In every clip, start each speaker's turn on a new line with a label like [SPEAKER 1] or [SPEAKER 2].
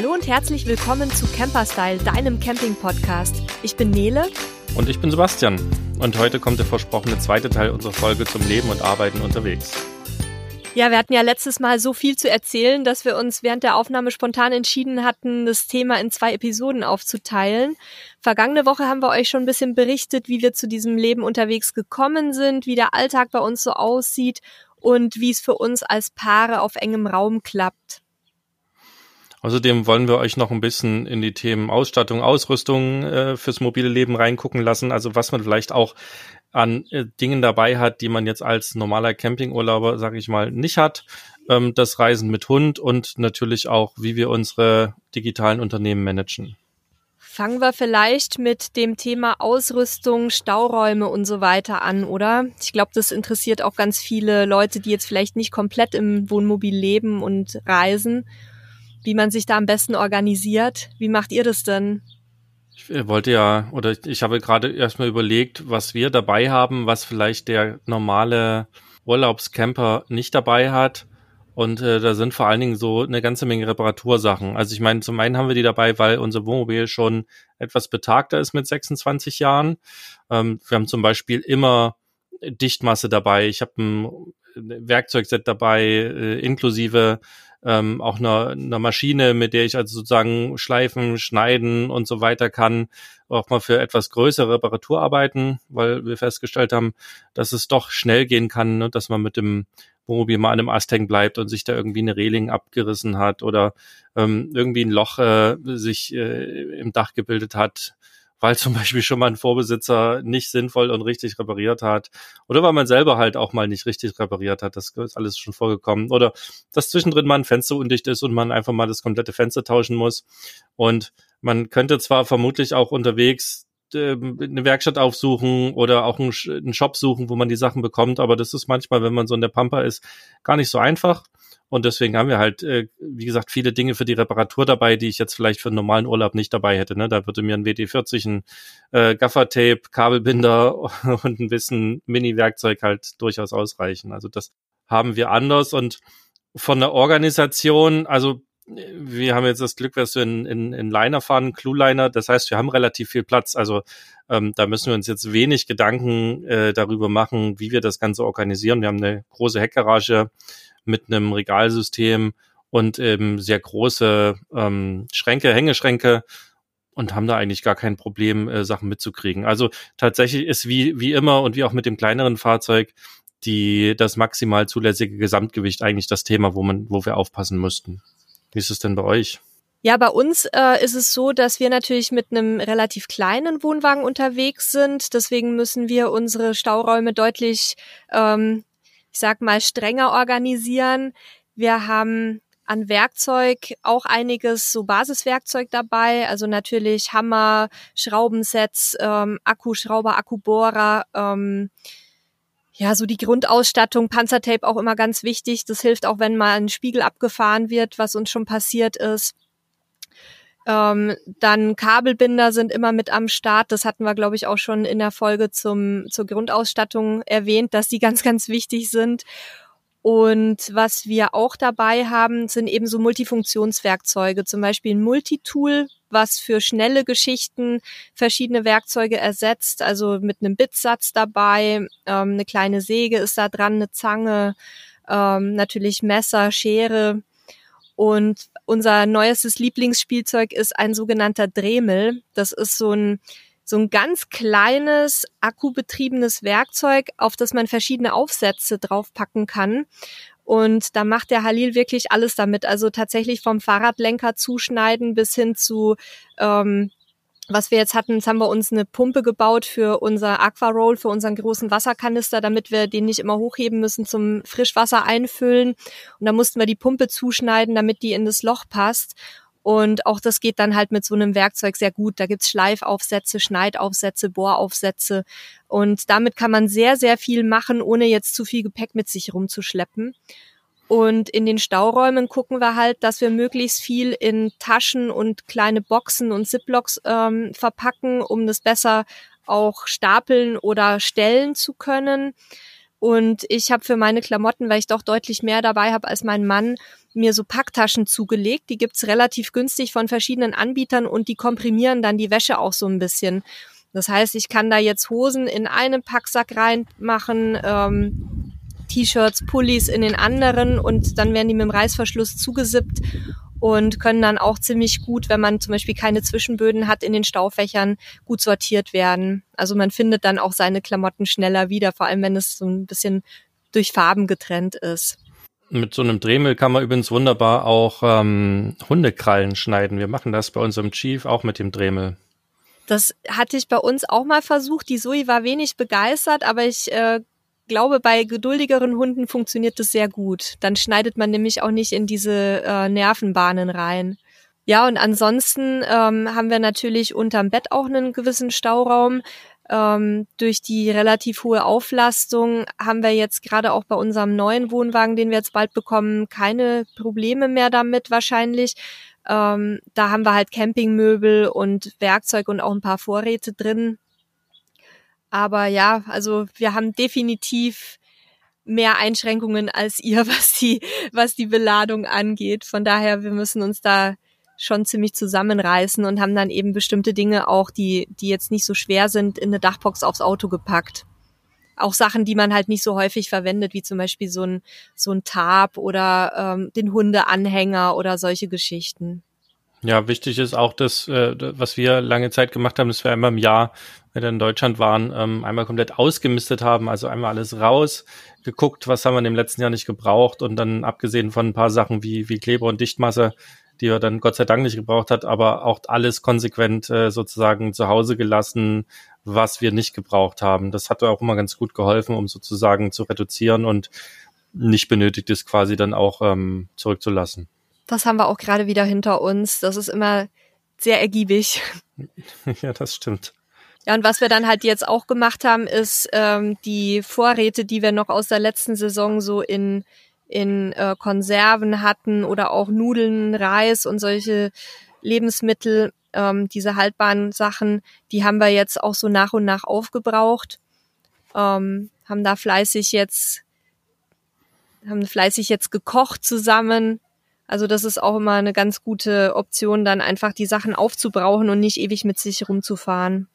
[SPEAKER 1] Hallo und herzlich willkommen zu Camperstyle, deinem Camping-Podcast. Ich bin Nele.
[SPEAKER 2] Und ich bin Sebastian. Und heute kommt der versprochene zweite Teil unserer Folge zum Leben und Arbeiten unterwegs.
[SPEAKER 1] Ja, wir hatten ja letztes Mal so viel zu erzählen, dass wir uns während der Aufnahme spontan entschieden hatten, das Thema in zwei Episoden aufzuteilen. Vergangene Woche haben wir euch schon ein bisschen berichtet, wie wir zu diesem Leben unterwegs gekommen sind, wie der Alltag bei uns so aussieht und wie es für uns als Paare auf engem Raum klappt.
[SPEAKER 2] Außerdem wollen wir euch noch ein bisschen in die Themen Ausstattung, Ausrüstung äh, fürs mobile Leben reingucken lassen. Also was man vielleicht auch an äh, Dingen dabei hat, die man jetzt als normaler Campingurlauber, sage ich mal, nicht hat. Ähm, das Reisen mit Hund und natürlich auch, wie wir unsere digitalen Unternehmen managen.
[SPEAKER 1] Fangen wir vielleicht mit dem Thema Ausrüstung, Stauräume und so weiter an, oder? Ich glaube, das interessiert auch ganz viele Leute, die jetzt vielleicht nicht komplett im Wohnmobil leben und reisen wie man sich da am besten organisiert. Wie macht ihr das denn?
[SPEAKER 2] Ich äh, wollte ja, oder ich habe gerade erstmal überlegt, was wir dabei haben, was vielleicht der normale Urlaubscamper nicht dabei hat. Und äh, da sind vor allen Dingen so eine ganze Menge Reparatursachen. Also ich meine, zum einen haben wir die dabei, weil unser Wohnmobil schon etwas betagter ist mit 26 Jahren. Ähm, wir haben zum Beispiel immer Dichtmasse dabei. Ich habe ein Werkzeugset dabei, äh, inklusive ähm, auch einer, einer Maschine, mit der ich also sozusagen schleifen, schneiden und so weiter kann, auch mal für etwas größere Reparaturarbeiten, weil wir festgestellt haben, dass es doch schnell gehen kann, ne, dass man mit dem Wohnmobil mal an einem Ast hängen bleibt und sich da irgendwie eine Reling abgerissen hat oder ähm, irgendwie ein Loch äh, sich äh, im Dach gebildet hat weil zum Beispiel schon mal ein Vorbesitzer nicht sinnvoll und richtig repariert hat oder weil man selber halt auch mal nicht richtig repariert hat. Das ist alles schon vorgekommen. Oder dass zwischendrin mal ein Fenster undicht ist und man einfach mal das komplette Fenster tauschen muss. Und man könnte zwar vermutlich auch unterwegs ähm, eine Werkstatt aufsuchen oder auch einen Shop suchen, wo man die Sachen bekommt, aber das ist manchmal, wenn man so in der Pampa ist, gar nicht so einfach. Und deswegen haben wir halt, äh, wie gesagt, viele Dinge für die Reparatur dabei, die ich jetzt vielleicht für einen normalen Urlaub nicht dabei hätte. Ne? Da würde mir ein WD-40, ein äh, Gaffertape, Kabelbinder und ein bisschen Mini-Werkzeug halt durchaus ausreichen. Also das haben wir anders. Und von der Organisation, also wir haben jetzt das Glück, dass wir in, in, in Liner fahren, Clue-Liner. Das heißt, wir haben relativ viel Platz. Also ähm, da müssen wir uns jetzt wenig Gedanken äh, darüber machen, wie wir das Ganze organisieren. Wir haben eine große Heckgarage mit einem Regalsystem und eben sehr große ähm, Schränke, Hängeschränke und haben da eigentlich gar kein Problem, äh, Sachen mitzukriegen. Also tatsächlich ist wie, wie immer und wie auch mit dem kleineren Fahrzeug die, das maximal zulässige Gesamtgewicht eigentlich das Thema, wo man, wo wir aufpassen müssten. Wie ist es denn bei euch?
[SPEAKER 1] Ja, bei uns äh, ist es so, dass wir natürlich mit einem relativ kleinen Wohnwagen unterwegs sind. Deswegen müssen wir unsere Stauräume deutlich ähm, ich sag mal, strenger organisieren. Wir haben an Werkzeug auch einiges so Basiswerkzeug dabei, also natürlich Hammer, Schraubensets, ähm, Akkuschrauber, Akkubohrer, ähm, ja, so die Grundausstattung, Panzertape auch immer ganz wichtig. Das hilft auch, wenn mal ein Spiegel abgefahren wird, was uns schon passiert ist. Ähm, dann Kabelbinder sind immer mit am Start. Das hatten wir, glaube ich, auch schon in der Folge zum, zur Grundausstattung erwähnt, dass die ganz, ganz wichtig sind. Und was wir auch dabei haben, sind eben so Multifunktionswerkzeuge, zum Beispiel ein Multitool, was für schnelle Geschichten verschiedene Werkzeuge ersetzt, also mit einem Bitsatz dabei, ähm, eine kleine Säge ist da dran, eine Zange, ähm, natürlich Messer, Schere, und unser neuestes Lieblingsspielzeug ist ein sogenannter Dremel. Das ist so ein so ein ganz kleines akkubetriebenes Werkzeug, auf das man verschiedene Aufsätze draufpacken kann. Und da macht der Halil wirklich alles damit. Also tatsächlich vom Fahrradlenker zuschneiden bis hin zu ähm, was wir jetzt hatten, jetzt haben wir uns eine Pumpe gebaut für unser Aquaroll, für unseren großen Wasserkanister, damit wir den nicht immer hochheben müssen zum Frischwasser einfüllen. Und da mussten wir die Pumpe zuschneiden, damit die in das Loch passt. Und auch das geht dann halt mit so einem Werkzeug sehr gut. Da gibt's Schleifaufsätze, Schneidaufsätze, Bohraufsätze. Und damit kann man sehr, sehr viel machen, ohne jetzt zu viel Gepäck mit sich rumzuschleppen. Und in den Stauräumen gucken wir halt, dass wir möglichst viel in Taschen und kleine Boxen und Ziplocks ähm, verpacken, um das besser auch stapeln oder stellen zu können. Und ich habe für meine Klamotten, weil ich doch deutlich mehr dabei habe als mein Mann, mir so Packtaschen zugelegt. Die gibt's relativ günstig von verschiedenen Anbietern und die komprimieren dann die Wäsche auch so ein bisschen. Das heißt, ich kann da jetzt Hosen in einen Packsack reinmachen, ähm, T-Shirts, Pullis in den anderen und dann werden die mit dem Reißverschluss zugesippt und können dann auch ziemlich gut, wenn man zum Beispiel keine Zwischenböden hat, in den Staufächern gut sortiert werden. Also man findet dann auch seine Klamotten schneller wieder, vor allem wenn es so ein bisschen durch Farben getrennt ist.
[SPEAKER 2] Mit so einem Dremel kann man übrigens wunderbar auch ähm, Hundekrallen schneiden. Wir machen das bei unserem Chief auch mit dem Dremel.
[SPEAKER 1] Das hatte ich bei uns auch mal versucht. Die Zoe war wenig begeistert, aber ich äh, glaube, bei geduldigeren Hunden funktioniert das sehr gut. Dann schneidet man nämlich auch nicht in diese äh, Nervenbahnen rein. Ja, und ansonsten ähm, haben wir natürlich unterm Bett auch einen gewissen Stauraum. Ähm, durch die relativ hohe Auflastung haben wir jetzt gerade auch bei unserem neuen Wohnwagen, den wir jetzt bald bekommen, keine Probleme mehr damit wahrscheinlich. Ähm, da haben wir halt Campingmöbel und Werkzeug und auch ein paar Vorräte drin. Aber ja, also wir haben definitiv mehr Einschränkungen als ihr, was die, was die Beladung angeht. Von daher, wir müssen uns da schon ziemlich zusammenreißen und haben dann eben bestimmte Dinge auch, die, die jetzt nicht so schwer sind, in eine Dachbox aufs Auto gepackt. Auch Sachen, die man halt nicht so häufig verwendet, wie zum Beispiel so ein, so ein Tab oder ähm, den Hundeanhänger oder solche Geschichten.
[SPEAKER 2] Ja, wichtig ist auch das, äh, was wir lange Zeit gemacht haben, dass wir einmal im Jahr, wenn wir in Deutschland waren, ähm, einmal komplett ausgemistet haben, also einmal alles raus, geguckt, was haben wir im letzten Jahr nicht gebraucht und dann abgesehen von ein paar Sachen wie, wie Kleber und Dichtmasse, die er dann Gott sei Dank nicht gebraucht hat, aber auch alles konsequent äh, sozusagen zu Hause gelassen, was wir nicht gebraucht haben. Das hat auch immer ganz gut geholfen, um sozusagen zu reduzieren und nicht benötigtes quasi dann auch ähm, zurückzulassen.
[SPEAKER 1] Das haben wir auch gerade wieder hinter uns. Das ist immer sehr ergiebig.
[SPEAKER 2] Ja, das stimmt.
[SPEAKER 1] Ja, und was wir dann halt jetzt auch gemacht haben, ist ähm, die Vorräte, die wir noch aus der letzten Saison so in, in äh, Konserven hatten oder auch Nudeln, Reis und solche Lebensmittel, ähm, diese haltbaren Sachen, die haben wir jetzt auch so nach und nach aufgebraucht. Ähm, haben da fleißig jetzt, haben fleißig jetzt gekocht zusammen, also das ist auch immer eine ganz gute Option, dann einfach die Sachen aufzubrauchen und nicht ewig mit sich rumzufahren.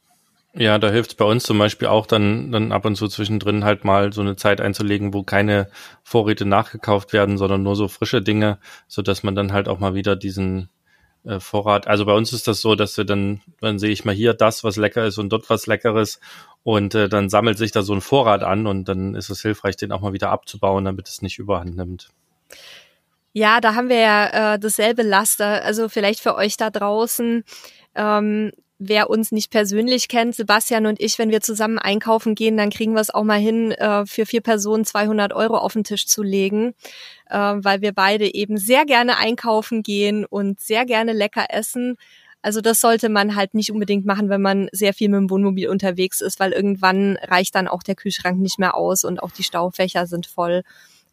[SPEAKER 2] Ja, da hilft es bei uns zum Beispiel auch dann, dann ab und zu zwischendrin halt mal so eine Zeit einzulegen, wo keine Vorräte nachgekauft werden, sondern nur so frische Dinge, so dass man dann halt auch mal wieder diesen äh, Vorrat. Also bei uns ist das so, dass wir dann, dann sehe ich mal hier das, was lecker ist und dort was Leckeres und äh, dann sammelt sich da so ein Vorrat an und dann ist es hilfreich, den auch mal wieder abzubauen, damit es nicht überhand nimmt.
[SPEAKER 1] Ja, da haben wir ja äh, dasselbe Laster. Also vielleicht für euch da draußen, ähm, wer uns nicht persönlich kennt, Sebastian und ich, wenn wir zusammen einkaufen gehen, dann kriegen wir es auch mal hin, äh, für vier Personen 200 Euro auf den Tisch zu legen, äh, weil wir beide eben sehr gerne einkaufen gehen und sehr gerne lecker essen. Also das sollte man halt nicht unbedingt machen, wenn man sehr viel mit dem Wohnmobil unterwegs ist, weil irgendwann reicht dann auch der Kühlschrank nicht mehr aus und auch die Staufächer sind voll.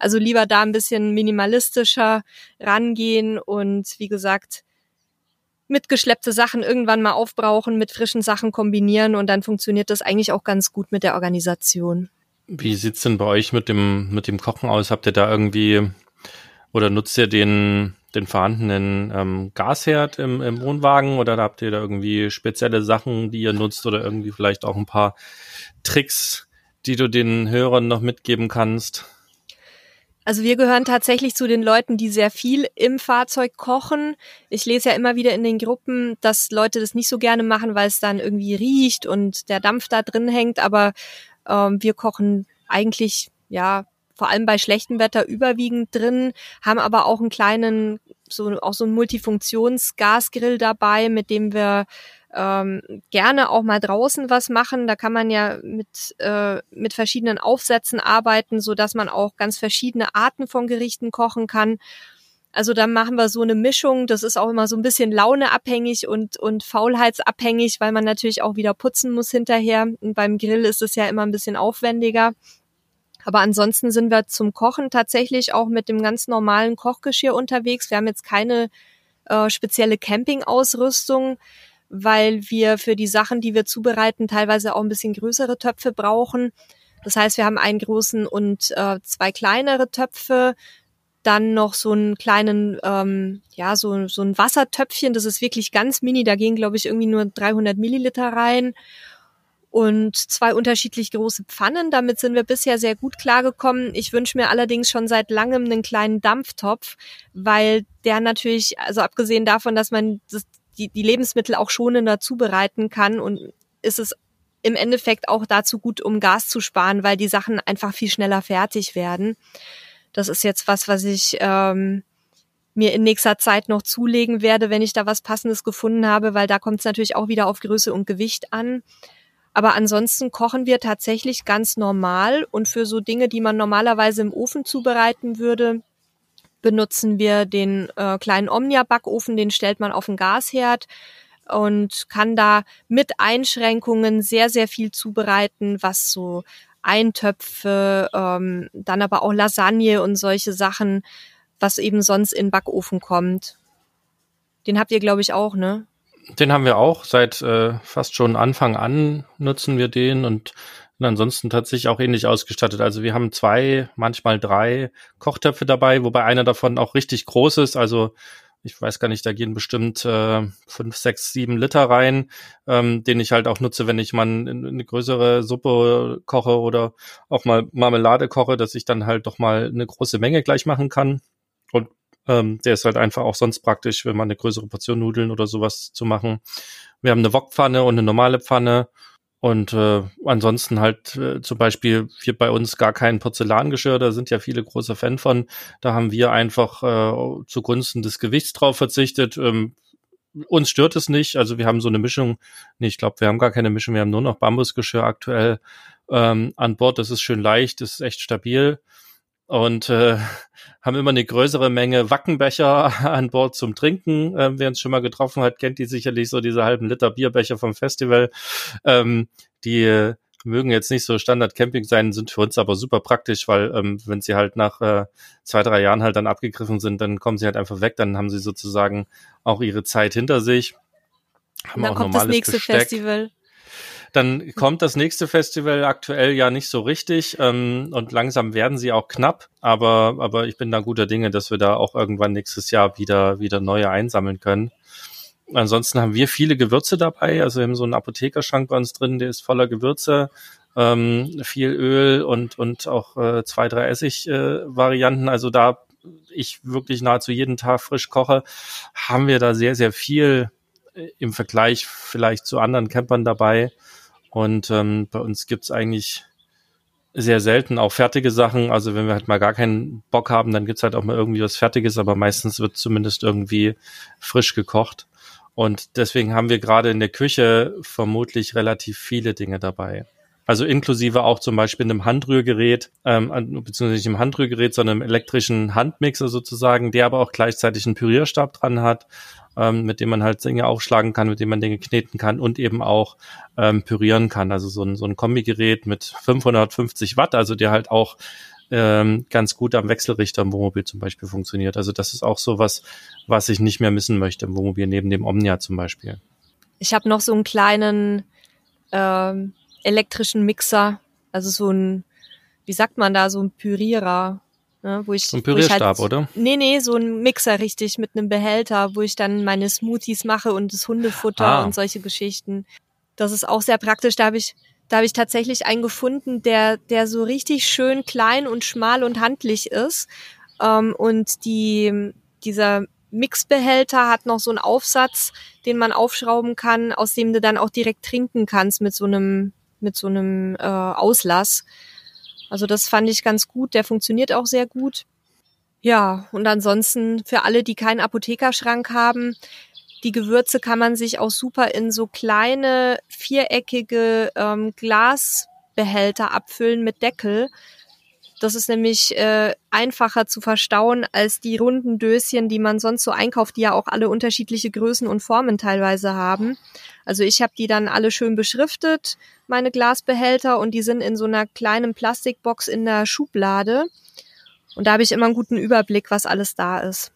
[SPEAKER 1] Also lieber da ein bisschen minimalistischer rangehen und wie gesagt, mitgeschleppte Sachen irgendwann mal aufbrauchen, mit frischen Sachen kombinieren und dann funktioniert das eigentlich auch ganz gut mit der Organisation.
[SPEAKER 2] Wie sieht's denn bei euch mit dem, mit dem Kochen aus? Habt ihr da irgendwie oder nutzt ihr den, den vorhandenen ähm, Gasherd im, im Wohnwagen oder habt ihr da irgendwie spezielle Sachen, die ihr nutzt oder irgendwie vielleicht auch ein paar Tricks, die du den Hörern noch mitgeben kannst?
[SPEAKER 1] Also wir gehören tatsächlich zu den Leuten, die sehr viel im Fahrzeug kochen. Ich lese ja immer wieder in den Gruppen, dass Leute das nicht so gerne machen, weil es dann irgendwie riecht und der Dampf da drin hängt. Aber ähm, wir kochen eigentlich, ja, vor allem bei schlechtem Wetter überwiegend drin, haben aber auch einen kleinen, so auch so einen Multifunktionsgasgrill dabei, mit dem wir ähm, gerne auch mal draußen was machen. Da kann man ja mit, äh, mit verschiedenen Aufsätzen arbeiten, so dass man auch ganz verschiedene Arten von Gerichten kochen kann. Also dann machen wir so eine Mischung. Das ist auch immer so ein bisschen launeabhängig und, und faulheitsabhängig, weil man natürlich auch wieder putzen muss hinterher. Und beim Grill ist es ja immer ein bisschen aufwendiger. Aber ansonsten sind wir zum Kochen tatsächlich auch mit dem ganz normalen Kochgeschirr unterwegs. Wir haben jetzt keine äh, spezielle Campingausrüstung weil wir für die Sachen, die wir zubereiten, teilweise auch ein bisschen größere Töpfe brauchen. Das heißt, wir haben einen großen und äh, zwei kleinere Töpfe, dann noch so einen kleinen, ähm, ja, so, so ein Wassertöpfchen, das ist wirklich ganz mini, da gehen, glaube ich, irgendwie nur 300 Milliliter rein und zwei unterschiedlich große Pfannen. Damit sind wir bisher sehr gut klargekommen. Ich wünsche mir allerdings schon seit langem einen kleinen Dampftopf, weil der natürlich, also abgesehen davon, dass man das, die, die Lebensmittel auch schonender zubereiten kann und ist es im Endeffekt auch dazu gut, um Gas zu sparen, weil die Sachen einfach viel schneller fertig werden. Das ist jetzt was, was ich ähm, mir in nächster Zeit noch zulegen werde, wenn ich da was Passendes gefunden habe, weil da kommt es natürlich auch wieder auf Größe und Gewicht an. Aber ansonsten kochen wir tatsächlich ganz normal und für so Dinge, die man normalerweise im Ofen zubereiten würde, benutzen wir den äh, kleinen Omnia-Backofen, den stellt man auf den Gasherd und kann da mit Einschränkungen sehr, sehr viel zubereiten, was so Eintöpfe, ähm, dann aber auch Lasagne und solche Sachen, was eben sonst in Backofen kommt. Den habt ihr, glaube ich, auch, ne?
[SPEAKER 2] Den haben wir auch. Seit äh, fast schon Anfang an nutzen wir den und ansonsten tatsächlich auch ähnlich ausgestattet. Also wir haben zwei, manchmal drei Kochtöpfe dabei, wobei einer davon auch richtig groß ist. Also ich weiß gar nicht, da gehen bestimmt äh, fünf, sechs, sieben Liter rein, ähm, den ich halt auch nutze, wenn ich mal eine größere Suppe koche oder auch mal Marmelade koche, dass ich dann halt doch mal eine große Menge gleich machen kann. Und ähm, der ist halt einfach auch sonst praktisch, wenn man eine größere Portion Nudeln oder sowas zu machen. Wir haben eine Wokpfanne und eine normale Pfanne und äh, ansonsten halt äh, zum Beispiel hier bei uns gar kein Porzellangeschirr, da sind ja viele große Fan von. Da haben wir einfach äh, zugunsten des Gewichts drauf verzichtet. Ähm, uns stört es nicht. Also wir haben so eine Mischung. Nee, ich glaube, wir haben gar keine Mischung. Wir haben nur noch Bambusgeschirr aktuell ähm, an Bord. Das ist schön leicht, das ist echt stabil und äh, haben immer eine größere Menge Wackenbecher an Bord zum Trinken. Ähm, wer uns schon mal getroffen hat, kennt die sicherlich so diese halben Liter Bierbecher vom Festival. Ähm, die äh, mögen jetzt nicht so Standard Camping sein, sind für uns aber super praktisch, weil ähm, wenn sie halt nach äh, zwei, drei Jahren halt dann abgegriffen sind, dann kommen sie halt einfach weg, dann haben sie sozusagen auch ihre Zeit hinter sich.
[SPEAKER 1] Haben dann kommt das nächste Besteck. Festival.
[SPEAKER 2] Dann kommt das nächste Festival aktuell ja nicht so richtig ähm, und langsam werden sie auch knapp, aber, aber ich bin da guter Dinge, dass wir da auch irgendwann nächstes Jahr wieder, wieder neue einsammeln können. Ansonsten haben wir viele Gewürze dabei, also wir haben so einen Apothekerschrank bei uns drin, der ist voller Gewürze, ähm, viel Öl und, und auch äh, zwei, drei Essig-Varianten. Also da ich wirklich nahezu jeden Tag frisch koche, haben wir da sehr, sehr viel äh, im Vergleich vielleicht zu anderen Campern dabei. Und ähm, bei uns gibt's eigentlich sehr selten auch fertige Sachen. Also wenn wir halt mal gar keinen Bock haben, dann gibt's halt auch mal irgendwie was Fertiges, aber meistens wird zumindest irgendwie frisch gekocht. Und deswegen haben wir gerade in der Küche vermutlich relativ viele Dinge dabei. Also inklusive auch zum Beispiel einem Handrührgerät, ähm, beziehungsweise nicht einem Handrührgerät, sondern einem elektrischen Handmixer sozusagen, der aber auch gleichzeitig einen Pürierstab dran hat ähm, mit dem man halt Dinge aufschlagen kann, mit dem man Dinge kneten kann und eben auch ähm, pürieren kann. Also so ein, so ein Kombigerät mit 550 Watt, also der halt auch ähm, ganz gut am Wechselrichter im Wohnmobil zum Beispiel funktioniert. Also das ist auch so was, was ich nicht mehr missen möchte im Wohnmobil, neben dem Omnia zum Beispiel.
[SPEAKER 1] Ich habe noch so einen kleinen ähm, elektrischen Mixer, also so ein, wie sagt man da, so ein Pürierer. Ne, wo ich,
[SPEAKER 2] so ein Pürierstab, halt, oder?
[SPEAKER 1] Nee, nee, so ein Mixer richtig mit einem Behälter, wo ich dann meine Smoothies mache und das Hundefutter ah. und solche Geschichten. Das ist auch sehr praktisch. Da habe ich, da habe ich tatsächlich einen gefunden, der, der so richtig schön klein und schmal und handlich ist. Ähm, und die, dieser Mixbehälter hat noch so einen Aufsatz, den man aufschrauben kann, aus dem du dann auch direkt trinken kannst mit so einem, mit so einem äh, Auslass. Also das fand ich ganz gut. Der funktioniert auch sehr gut. Ja, und ansonsten für alle, die keinen Apothekerschrank haben, die Gewürze kann man sich auch super in so kleine viereckige ähm, Glasbehälter abfüllen mit Deckel. Das ist nämlich äh, einfacher zu verstauen als die runden Döschen, die man sonst so einkauft, die ja auch alle unterschiedliche Größen und Formen teilweise haben. Also ich habe die dann alle schön beschriftet, meine Glasbehälter, und die sind in so einer kleinen Plastikbox in der Schublade. Und da habe ich immer einen guten Überblick, was alles da ist.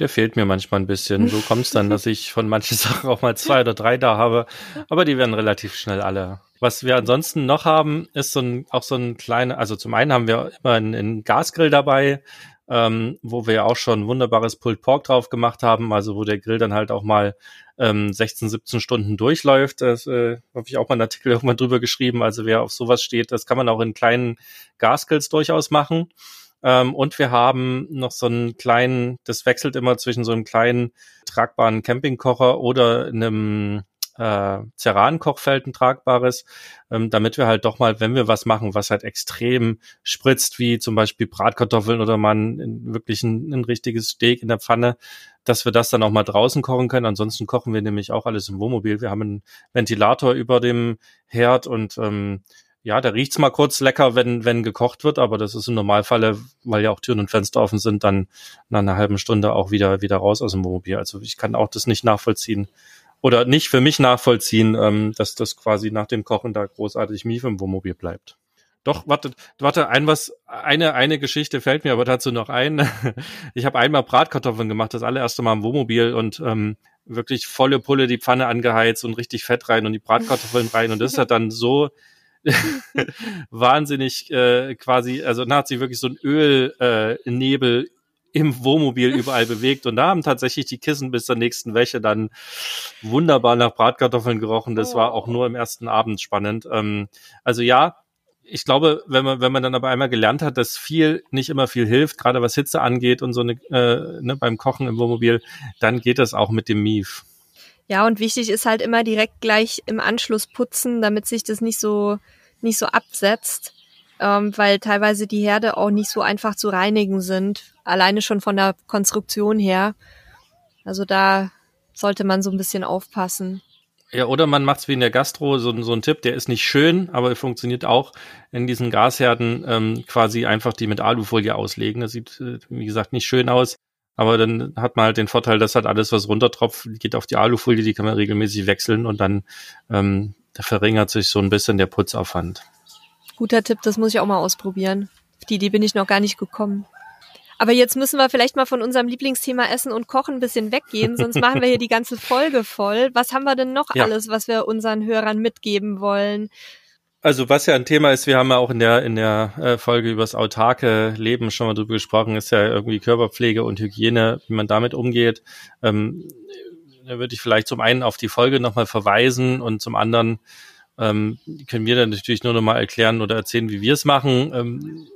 [SPEAKER 2] Der fehlt mir manchmal ein bisschen. So kommt es dann, dass ich von manchen Sachen auch mal zwei oder drei da habe, aber die werden relativ schnell alle. Was wir ansonsten noch haben, ist so ein, auch so ein kleiner, also zum einen haben wir immer einen, einen Gasgrill dabei, ähm, wo wir ja auch schon wunderbares Pulled Pork drauf gemacht haben, also wo der Grill dann halt auch mal ähm, 16, 17 Stunden durchläuft. Das äh, habe ich auch mal einen Artikel irgendwann drüber geschrieben. Also wer auf sowas steht, das kann man auch in kleinen Gasgrills durchaus machen. Ähm, und wir haben noch so einen kleinen, das wechselt immer zwischen so einem kleinen tragbaren Campingkocher oder einem äh, Ceran-Kochfeld, ein tragbares, ähm, damit wir halt doch mal, wenn wir was machen, was halt extrem spritzt, wie zum Beispiel Bratkartoffeln oder man wirklich ein, ein richtiges Steak in der Pfanne, dass wir das dann auch mal draußen kochen können. Ansonsten kochen wir nämlich auch alles im Wohnmobil. Wir haben einen Ventilator über dem Herd und ähm, ja, da riecht's mal kurz lecker, wenn, wenn gekocht wird, aber das ist im Normalfall, weil ja auch Türen und Fenster offen sind, dann nach einer halben Stunde auch wieder, wieder raus aus dem Wohnmobil. Also ich kann auch das nicht nachvollziehen oder nicht für mich nachvollziehen, ähm, dass das quasi nach dem Kochen da großartig Mief im Wohnmobil bleibt. Doch, warte, warte, ein was, eine, eine Geschichte fällt mir aber dazu noch ein. Ich habe einmal Bratkartoffeln gemacht, das allererste Mal im Wohnmobil und ähm, wirklich volle Pulle die Pfanne angeheizt und richtig Fett rein und die Bratkartoffeln rein und das hat dann so wahnsinnig äh, quasi, also dann hat sich wirklich so ein Ölnebel äh, Nebel im Wohnmobil überall bewegt und da haben tatsächlich die Kissen bis zur nächsten Wäsche dann wunderbar nach Bratkartoffeln gerochen. Das oh. war auch nur im ersten Abend spannend. Ähm, also ja, ich glaube, wenn man, wenn man dann aber einmal gelernt hat, dass viel nicht immer viel hilft, gerade was Hitze angeht und so eine, äh, ne, beim Kochen im Wohnmobil, dann geht das auch mit dem Mief.
[SPEAKER 1] Ja, und wichtig ist halt immer direkt gleich im Anschluss putzen, damit sich das nicht so, nicht so absetzt, ähm, weil teilweise die Herde auch nicht so einfach zu reinigen sind, alleine schon von der Konstruktion her. Also da sollte man so ein bisschen aufpassen.
[SPEAKER 2] Ja, oder man macht's wie in der Gastro, so, so ein Tipp, der ist nicht schön, aber funktioniert auch in diesen Gasherden ähm, quasi einfach die mit Alufolie auslegen. Das sieht, äh, wie gesagt, nicht schön aus. Aber dann hat man halt den Vorteil, dass halt alles, was runtertropft, geht auf die Alufolie, die kann man regelmäßig wechseln und dann ähm, verringert sich so ein bisschen der Putzaufwand.
[SPEAKER 1] Guter Tipp, das muss ich auch mal ausprobieren. Auf die Idee bin ich noch gar nicht gekommen. Aber jetzt müssen wir vielleicht mal von unserem Lieblingsthema Essen und Kochen ein bisschen weggehen, sonst machen wir hier die ganze Folge voll. Was haben wir denn noch ja. alles, was wir unseren Hörern mitgeben wollen?
[SPEAKER 2] Also was ja ein Thema ist, wir haben ja auch in der in der äh, Folge über das autarke Leben schon mal drüber gesprochen, ist ja irgendwie Körperpflege und Hygiene, wie man damit umgeht. Ähm, da würde ich vielleicht zum einen auf die Folge nochmal verweisen und zum anderen ähm, können wir dann natürlich nur nochmal erklären oder erzählen, wie wir es machen. Ähm,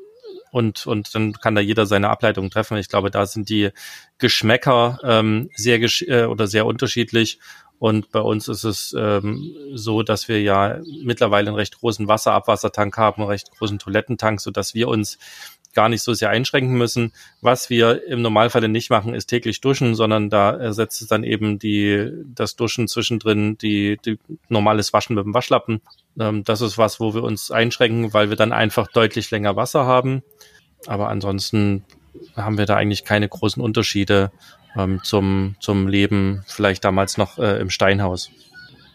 [SPEAKER 2] und, und dann kann da jeder seine Ableitung treffen. Ich glaube, da sind die Geschmäcker ähm, sehr gesch äh, oder sehr unterschiedlich und bei uns ist es ähm, so, dass wir ja mittlerweile einen recht großen Wasserabwassertank haben, einen recht großen Toilettentank, so dass wir uns gar nicht so sehr einschränken müssen. Was wir im Normalfall nicht machen, ist täglich duschen, sondern da ersetzt es dann eben die, das Duschen zwischendrin, die, die normales Waschen mit dem Waschlappen. Ähm, das ist was, wo wir uns einschränken, weil wir dann einfach deutlich länger Wasser haben. Aber ansonsten haben wir da eigentlich keine großen Unterschiede ähm, zum, zum Leben vielleicht damals noch äh, im Steinhaus.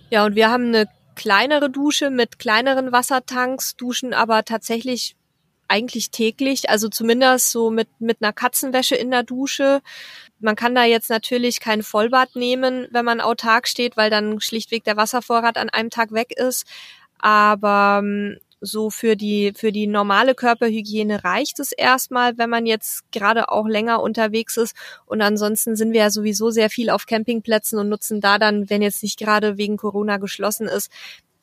[SPEAKER 1] Ja, und wir haben eine kleinere Dusche mit kleineren Wassertanks, duschen aber tatsächlich eigentlich täglich, also zumindest so mit, mit einer Katzenwäsche in der Dusche. Man kann da jetzt natürlich kein Vollbad nehmen, wenn man autark steht, weil dann schlichtweg der Wasservorrat an einem Tag weg ist. Aber ähm, so für die, für die normale Körperhygiene reicht es erstmal, wenn man jetzt gerade auch länger unterwegs ist. Und ansonsten sind wir ja sowieso sehr viel auf Campingplätzen und nutzen da dann, wenn jetzt nicht gerade wegen Corona geschlossen ist,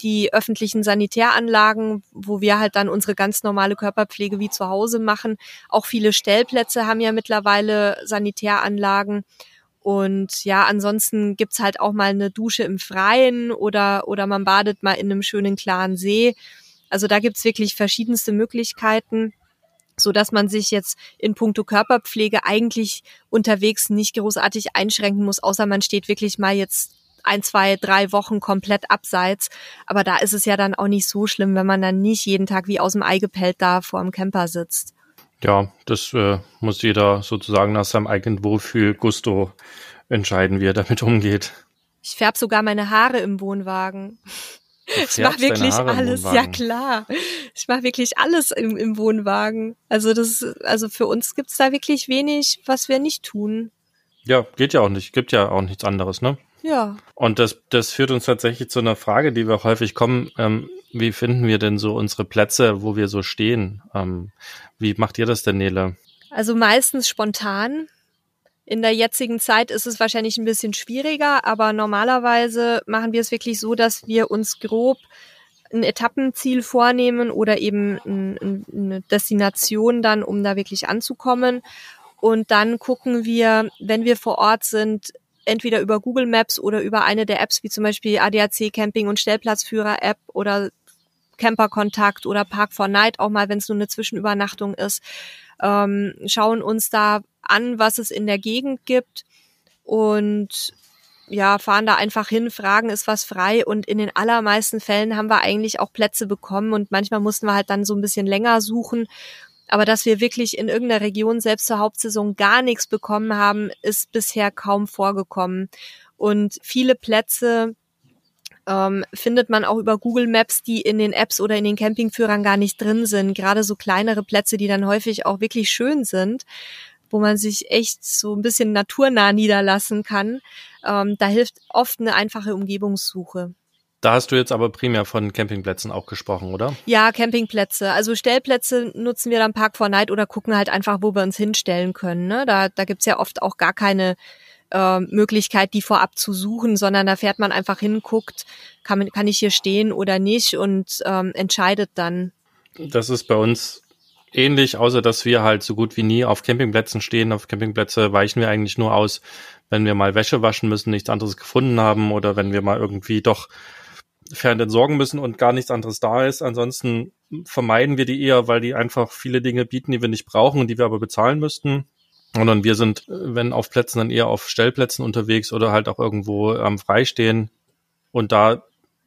[SPEAKER 1] die öffentlichen Sanitäranlagen, wo wir halt dann unsere ganz normale Körperpflege wie zu Hause machen. Auch viele Stellplätze haben ja mittlerweile Sanitäranlagen. Und ja, ansonsten gibt's halt auch mal eine Dusche im Freien oder, oder man badet mal in einem schönen klaren See. Also da gibt's wirklich verschiedenste Möglichkeiten, so dass man sich jetzt in puncto Körperpflege eigentlich unterwegs nicht großartig einschränken muss, außer man steht wirklich mal jetzt ein, zwei, drei Wochen komplett abseits. Aber da ist es ja dann auch nicht so schlimm, wenn man dann nicht jeden Tag wie aus dem Ei gepellt da vor dem Camper sitzt.
[SPEAKER 2] Ja, das äh, muss jeder sozusagen nach seinem eigenen Wohlfühl Gusto entscheiden, wie er damit umgeht.
[SPEAKER 1] Ich färb sogar meine Haare im Wohnwagen. Ich mache wirklich alles, ja klar. Ich mache wirklich alles im, im Wohnwagen. Also das, also für uns gibt's da wirklich wenig, was wir nicht tun.
[SPEAKER 2] Ja, geht ja auch nicht. Gibt ja auch nichts anderes, ne?
[SPEAKER 1] Ja.
[SPEAKER 2] Und das, das führt uns tatsächlich zu einer Frage, die wir häufig kommen. Ähm, wie finden wir denn so unsere Plätze, wo wir so stehen? Ähm, wie macht ihr das denn, Nele?
[SPEAKER 1] Also meistens spontan. In der jetzigen Zeit ist es wahrscheinlich ein bisschen schwieriger, aber normalerweise machen wir es wirklich so, dass wir uns grob ein Etappenziel vornehmen oder eben eine Destination dann, um da wirklich anzukommen. Und dann gucken wir, wenn wir vor Ort sind, entweder über Google Maps oder über eine der Apps wie zum Beispiel ADAC Camping und Stellplatzführer App oder Camperkontakt oder Park for Night auch mal, wenn es nur eine Zwischenübernachtung ist, ähm, schauen uns da an, was es in der Gegend gibt und ja, fahren da einfach hin, fragen, ist was frei und in den allermeisten Fällen haben wir eigentlich auch Plätze bekommen und manchmal mussten wir halt dann so ein bisschen länger suchen. Aber dass wir wirklich in irgendeiner Region selbst zur Hauptsaison gar nichts bekommen haben, ist bisher kaum vorgekommen. Und viele Plätze ähm, findet man auch über Google Maps, die in den Apps oder in den Campingführern gar nicht drin sind. Gerade so kleinere Plätze, die dann häufig auch wirklich schön sind wo man sich echt so ein bisschen naturnah niederlassen kann. Ähm, da hilft oft eine einfache Umgebungssuche.
[SPEAKER 2] Da hast du jetzt aber primär von Campingplätzen auch gesprochen, oder?
[SPEAKER 1] Ja, Campingplätze. Also Stellplätze nutzen wir dann Park for Night oder gucken halt einfach, wo wir uns hinstellen können. Ne? Da, da gibt's ja oft auch gar keine äh, Möglichkeit, die vorab zu suchen, sondern da fährt man einfach hin, guckt, kann, kann ich hier stehen oder nicht und ähm, entscheidet dann.
[SPEAKER 2] Das ist bei uns ähnlich, außer dass wir halt so gut wie nie auf Campingplätzen stehen. Auf Campingplätze weichen wir eigentlich nur aus, wenn wir mal Wäsche waschen müssen, nichts anderes gefunden haben oder wenn wir mal irgendwie doch fern entsorgen müssen und gar nichts anderes da ist. Ansonsten vermeiden wir die eher, weil die einfach viele Dinge bieten, die wir nicht brauchen und die wir aber bezahlen müssten. Sondern wir sind, wenn auf Plätzen, dann eher auf Stellplätzen unterwegs oder halt auch irgendwo am Freistehen. Und da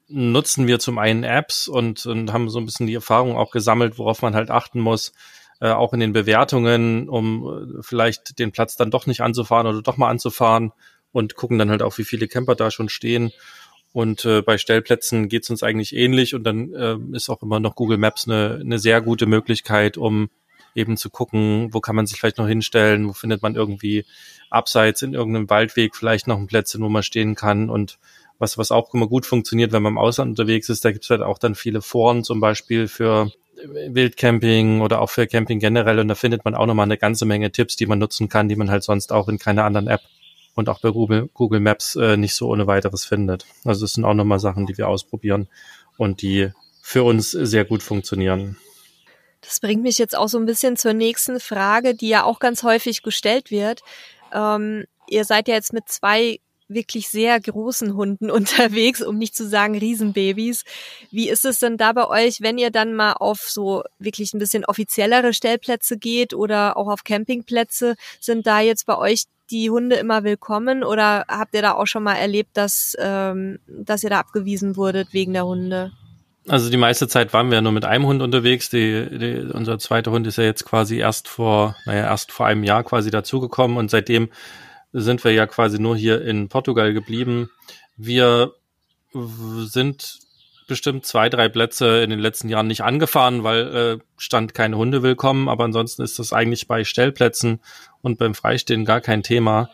[SPEAKER 2] nutzen wir zum einen Apps und, und haben so ein bisschen die Erfahrung auch gesammelt, worauf man halt achten muss, äh, auch in den Bewertungen, um äh, vielleicht den Platz dann doch nicht anzufahren oder doch mal anzufahren und gucken dann halt auch, wie viele Camper da schon stehen. Und äh, bei Stellplätzen geht's uns eigentlich ähnlich und dann äh, ist auch immer noch Google Maps eine, eine sehr gute Möglichkeit, um eben zu gucken, wo kann man sich vielleicht noch hinstellen, wo findet man irgendwie abseits in irgendeinem Waldweg vielleicht noch ein Plätzchen, wo man stehen kann und was, was auch immer gut funktioniert, wenn man im Ausland unterwegs ist. Da gibt es halt auch dann viele Foren zum Beispiel für Wildcamping oder auch für Camping generell. Und da findet man auch nochmal eine ganze Menge Tipps, die man nutzen kann, die man halt sonst auch in keiner anderen App und auch bei Google, Google Maps äh, nicht so ohne weiteres findet. Also das sind auch nochmal Sachen, die wir ausprobieren und die für uns sehr gut funktionieren.
[SPEAKER 1] Das bringt mich jetzt auch so ein bisschen zur nächsten Frage, die ja auch ganz häufig gestellt wird. Ähm, ihr seid ja jetzt mit zwei wirklich sehr großen Hunden unterwegs, um nicht zu sagen Riesenbabys. Wie ist es denn da bei euch, wenn ihr dann mal auf so wirklich ein bisschen offiziellere Stellplätze geht oder auch auf Campingplätze? Sind da jetzt bei euch die Hunde immer willkommen oder habt ihr da auch schon mal erlebt, dass, ähm, dass ihr da abgewiesen wurdet wegen der Hunde?
[SPEAKER 2] Also die meiste Zeit waren wir nur mit einem Hund unterwegs. Die, die, unser zweiter Hund ist ja jetzt quasi erst vor, naja, erst vor einem Jahr quasi dazugekommen und seitdem sind wir ja quasi nur hier in Portugal geblieben. Wir sind bestimmt zwei, drei Plätze in den letzten Jahren nicht angefahren, weil äh, stand keine Hunde willkommen. Aber ansonsten ist das eigentlich bei Stellplätzen und beim Freistehen gar kein Thema,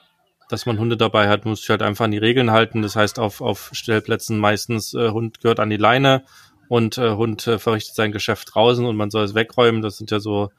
[SPEAKER 2] dass man Hunde dabei hat. Muss sich halt einfach an die Regeln halten. Das heißt, auf, auf Stellplätzen meistens äh, Hund gehört an die Leine und äh, Hund äh, verrichtet sein Geschäft draußen und man soll es wegräumen. Das sind ja so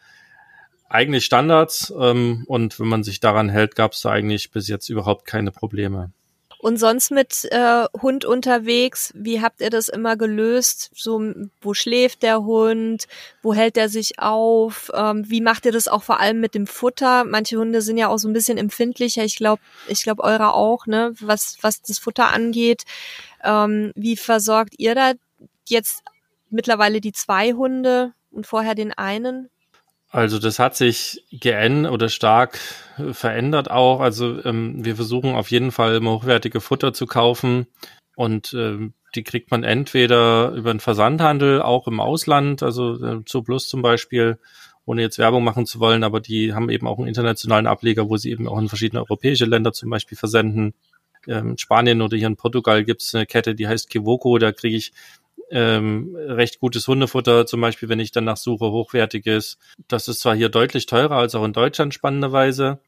[SPEAKER 2] eigentlich Standards ähm, und wenn man sich daran hält, gab es da eigentlich bis jetzt überhaupt keine Probleme.
[SPEAKER 1] Und sonst mit äh, Hund unterwegs, wie habt ihr das immer gelöst? So, wo schläft der Hund? Wo hält er sich auf? Ähm, wie macht ihr das auch vor allem mit dem Futter? Manche Hunde sind ja auch so ein bisschen empfindlicher. Ich glaube, ich glaube eure auch, ne? Was was das Futter angeht. Ähm, wie versorgt ihr da jetzt mittlerweile die zwei Hunde und vorher den einen?
[SPEAKER 2] Also das hat sich geändert oder stark verändert auch. Also ähm, wir versuchen auf jeden Fall immer hochwertige Futter zu kaufen und ähm, die kriegt man entweder über den Versandhandel, auch im Ausland, also äh, Plus zum Beispiel, ohne jetzt Werbung machen zu wollen, aber die haben eben auch einen internationalen Ableger, wo sie eben auch in verschiedene europäische Länder zum Beispiel versenden. Ähm, Spanien oder hier in Portugal gibt es eine Kette, die heißt Kivoko, da kriege ich ähm, recht gutes Hundefutter, zum Beispiel, wenn ich danach suche, hochwertiges. Das ist zwar hier deutlich teurer als auch in Deutschland spannenderweise,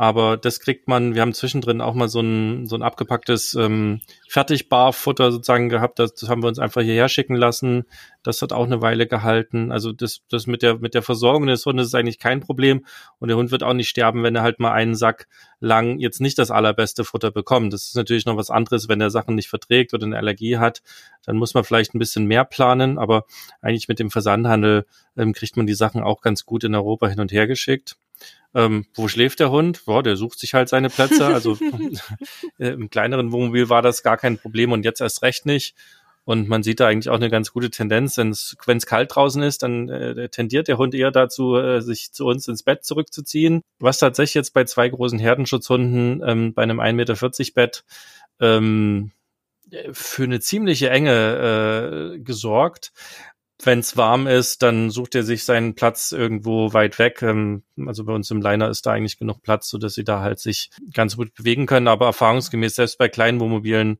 [SPEAKER 2] Aber das kriegt man, wir haben zwischendrin auch mal so ein, so ein abgepacktes ähm, Fertigbarfutter sozusagen gehabt. Das, das haben wir uns einfach hierher schicken lassen. Das hat auch eine Weile gehalten. Also das, das mit der, mit der Versorgung des Hundes ist eigentlich kein Problem. Und der Hund wird auch nicht sterben, wenn er halt mal einen Sack lang jetzt nicht das allerbeste Futter bekommt. Das ist natürlich noch was anderes, wenn er Sachen nicht verträgt oder eine Allergie hat. Dann muss man vielleicht ein bisschen mehr planen. Aber eigentlich mit dem Versandhandel ähm, kriegt man die Sachen auch ganz gut in Europa hin und her geschickt. Ähm, wo schläft der Hund? Boah, der sucht sich halt seine Plätze. Also äh, im kleineren Wohnmobil war das gar kein Problem und jetzt erst recht nicht. Und man sieht da eigentlich auch eine ganz gute Tendenz. Wenn es kalt draußen ist, dann äh, tendiert der Hund eher dazu, äh, sich zu uns ins Bett zurückzuziehen. Was tatsächlich jetzt bei zwei großen Herdenschutzhunden ähm, bei einem 1,40 Meter Bett ähm, für eine ziemliche Enge äh, gesorgt wenn es warm ist, dann sucht er sich seinen Platz irgendwo weit weg. Ähm, also bei uns im Liner ist da eigentlich genug Platz, so dass sie da halt sich ganz gut bewegen können. Aber erfahrungsgemäß selbst bei kleinen Wohnmobilen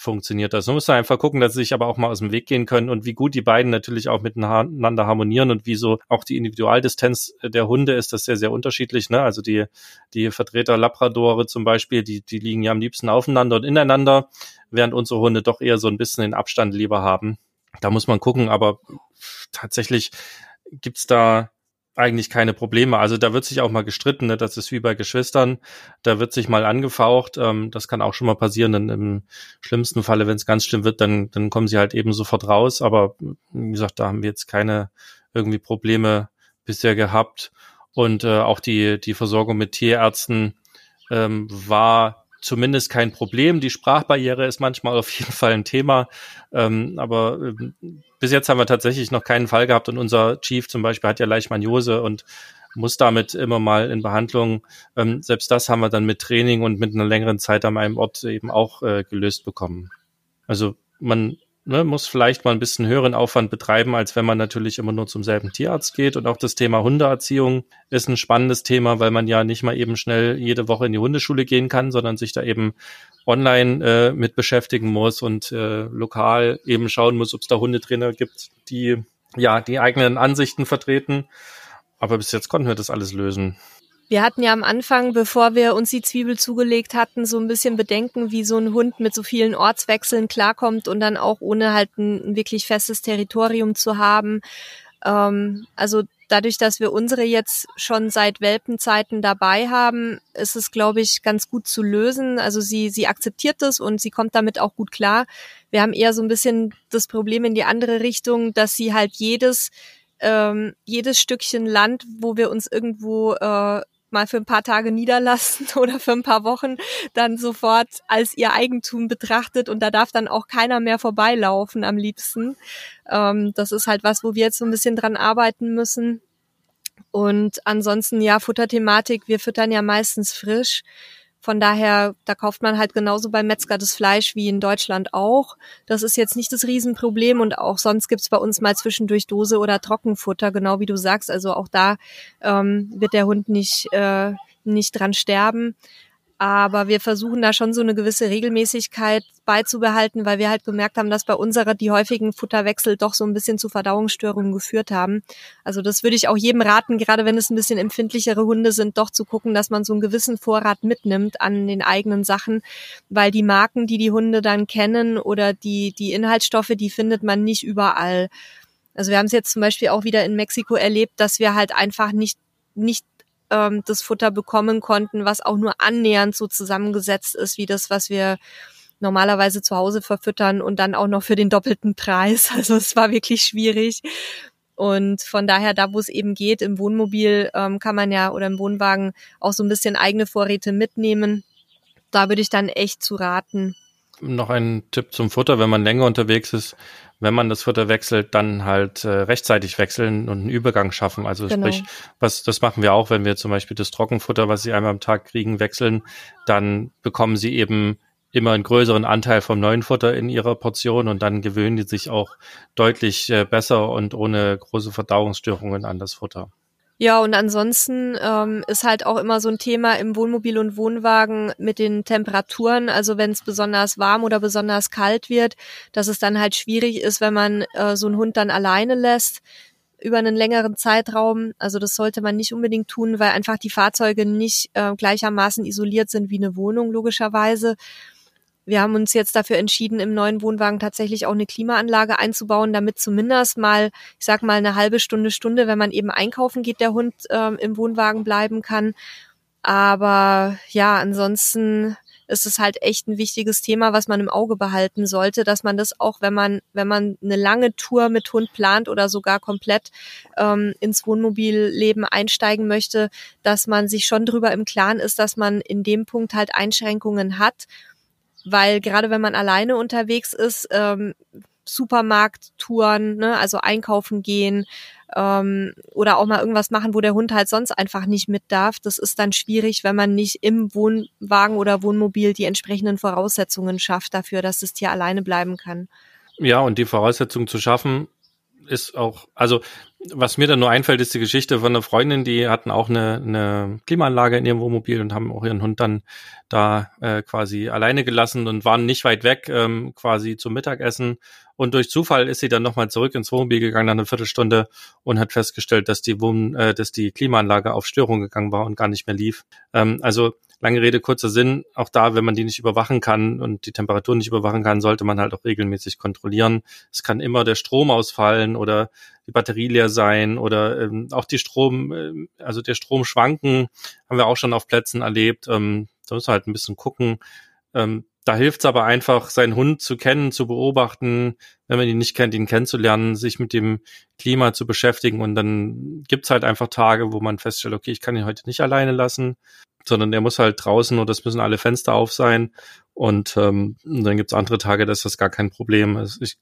[SPEAKER 2] funktioniert das. Man muss einfach gucken, dass sie sich aber auch mal aus dem Weg gehen können und wie gut die beiden natürlich auch miteinander harmonieren und wie so auch die Individualdistanz der Hunde ist das sehr, sehr unterschiedlich. Ne? Also die, die Vertreter Labradore zum Beispiel, die, die liegen ja am liebsten aufeinander und ineinander, während unsere Hunde doch eher so ein bisschen den Abstand lieber haben. Da muss man gucken, aber tatsächlich gibt's da eigentlich keine Probleme. Also da wird sich auch mal gestritten, ne? das ist wie bei Geschwistern, da wird sich mal angefaucht, ähm, das kann auch schon mal passieren, denn im schlimmsten Falle, wenn es ganz schlimm wird, dann, dann kommen sie halt eben sofort raus, aber wie gesagt, da haben wir jetzt keine irgendwie Probleme bisher gehabt. Und äh, auch die, die Versorgung mit Tierärzten ähm, war zumindest kein Problem. Die Sprachbarriere ist manchmal auf jeden Fall ein Thema, ähm, aber ähm, bis jetzt haben wir tatsächlich noch keinen Fall gehabt und unser Chief zum Beispiel hat ja Leishmaniose und muss damit immer mal in Behandlung. Ähm, selbst das haben wir dann mit Training und mit einer längeren Zeit an einem Ort eben auch äh, gelöst bekommen. Also man ne, muss vielleicht mal ein bisschen höheren Aufwand betreiben, als wenn man natürlich immer nur zum selben Tierarzt geht. Und auch das Thema Hundeerziehung ist ein spannendes Thema, weil man ja nicht mal eben schnell jede Woche in die Hundeschule gehen kann, sondern sich da eben online äh, mit beschäftigen muss und äh, lokal eben schauen muss, ob es da Hundetrainer gibt, die ja die eigenen Ansichten vertreten. Aber bis jetzt konnten wir das alles lösen.
[SPEAKER 1] Wir hatten ja am Anfang, bevor wir uns die Zwiebel zugelegt hatten, so ein bisschen Bedenken, wie so ein Hund mit so vielen Ortswechseln klarkommt und dann auch ohne halt ein, wirklich festes Territorium zu haben. Ähm, also dadurch, dass wir unsere jetzt schon seit Welpenzeiten dabei haben, ist es, glaube ich, ganz gut zu lösen. Also sie, sie akzeptiert das und sie kommt damit auch gut klar. Wir haben eher so ein bisschen das Problem in die andere Richtung, dass sie halt jedes ähm, jedes Stückchen Land, wo wir uns irgendwo äh, mal für ein paar Tage niederlassen oder für ein paar Wochen dann sofort als ihr Eigentum betrachtet und da darf dann auch keiner mehr vorbeilaufen am liebsten. Ähm, das ist halt was, wo wir jetzt so ein bisschen dran arbeiten müssen. Und ansonsten ja, Futterthematik, wir füttern ja meistens frisch. Von daher, da kauft man halt genauso beim Metzger das Fleisch wie in Deutschland auch. Das ist jetzt nicht das Riesenproblem und auch sonst gibt's bei uns mal zwischendurch Dose oder Trockenfutter, genau wie du sagst. Also auch da ähm, wird der Hund nicht, äh, nicht dran sterben. Aber wir versuchen da schon so eine gewisse Regelmäßigkeit beizubehalten, weil wir halt gemerkt haben, dass bei unserer die häufigen Futterwechsel doch so ein bisschen zu Verdauungsstörungen geführt haben. Also das würde ich auch jedem raten, gerade wenn es ein bisschen empfindlichere Hunde sind, doch zu gucken, dass man so einen gewissen Vorrat mitnimmt an den eigenen Sachen, weil die Marken, die die Hunde dann kennen oder die, die Inhaltsstoffe, die findet man nicht überall. Also wir haben es jetzt zum Beispiel auch wieder in Mexiko erlebt, dass wir halt einfach nicht nicht ähm, das Futter bekommen konnten, was auch nur annähernd so zusammengesetzt ist wie das, was wir normalerweise zu Hause verfüttern und dann auch noch für den doppelten Preis. Also es war wirklich schwierig. Und von daher, da wo es eben geht, im Wohnmobil ähm, kann man ja oder im Wohnwagen auch so ein bisschen eigene Vorräte mitnehmen. Da würde ich dann echt zu raten.
[SPEAKER 2] Noch ein Tipp zum Futter, wenn man länger unterwegs ist, wenn man das Futter wechselt, dann halt äh, rechtzeitig wechseln und einen Übergang schaffen. Also genau. sprich, was das machen wir auch, wenn wir zum Beispiel das Trockenfutter, was sie einmal am Tag kriegen, wechseln, dann bekommen sie eben immer einen größeren Anteil vom neuen Futter in ihrer Portion und dann gewöhnen die sich auch deutlich äh, besser und ohne große Verdauungsstörungen an das Futter.
[SPEAKER 1] Ja, und ansonsten ähm, ist halt auch immer so ein Thema im Wohnmobil und Wohnwagen mit den Temperaturen. Also wenn es besonders warm oder besonders kalt wird, dass es dann halt schwierig ist, wenn man äh, so einen Hund dann alleine lässt. über einen längeren Zeitraum. Also das sollte man nicht unbedingt tun, weil einfach die Fahrzeuge nicht äh, gleichermaßen isoliert sind wie eine Wohnung, logischerweise. Wir haben uns jetzt dafür entschieden, im neuen Wohnwagen tatsächlich auch eine Klimaanlage einzubauen, damit zumindest mal, ich sag mal, eine halbe Stunde, Stunde, wenn man eben einkaufen geht, der Hund ähm, im Wohnwagen bleiben kann. Aber ja, ansonsten ist es halt echt ein wichtiges Thema, was man im Auge behalten sollte, dass man das auch, wenn man, wenn man eine lange Tour mit Hund plant oder sogar komplett ähm, ins Wohnmobilleben einsteigen möchte, dass man sich schon drüber im Klaren ist, dass man in dem Punkt halt Einschränkungen hat. Weil gerade wenn man alleine unterwegs ist, ähm, Supermarkttouren, ne, also einkaufen gehen, ähm, oder auch mal irgendwas machen, wo der Hund halt sonst einfach nicht mit darf. Das ist dann schwierig, wenn man nicht im Wohnwagen oder Wohnmobil die entsprechenden Voraussetzungen schafft dafür, dass das Tier alleine bleiben kann.
[SPEAKER 2] Ja, und die Voraussetzungen zu schaffen, ist auch, also was mir dann nur einfällt, ist die Geschichte von einer Freundin, die hatten auch eine, eine Klimaanlage in ihrem Wohnmobil und haben auch ihren Hund dann da äh, quasi alleine gelassen und waren nicht weit weg ähm, quasi zum Mittagessen. Und durch Zufall ist sie dann nochmal zurück ins Wohnmobil gegangen nach einer Viertelstunde und hat festgestellt, dass die Wohn äh, dass die Klimaanlage auf Störung gegangen war und gar nicht mehr lief. Ähm, also lange Rede, kurzer Sinn, auch da, wenn man die nicht überwachen kann und die Temperatur nicht überwachen kann, sollte man halt auch regelmäßig kontrollieren. Es kann immer der Strom ausfallen oder die Batterie leer sein oder ähm, auch die Strom, äh, also der Strom schwanken, haben wir auch schon auf Plätzen erlebt. Ähm, da muss man halt ein bisschen gucken. Ähm, da hilft es aber einfach, seinen Hund zu kennen, zu beobachten, wenn man ihn nicht kennt, ihn kennenzulernen, sich mit dem Klima zu beschäftigen und dann gibt's halt einfach Tage, wo man feststellt, okay, ich kann ihn heute nicht alleine lassen sondern der muss halt draußen und das müssen alle Fenster auf sein. Und, ähm, und dann gibt's andere Tage, da ist das gar kein Problem. Also ich,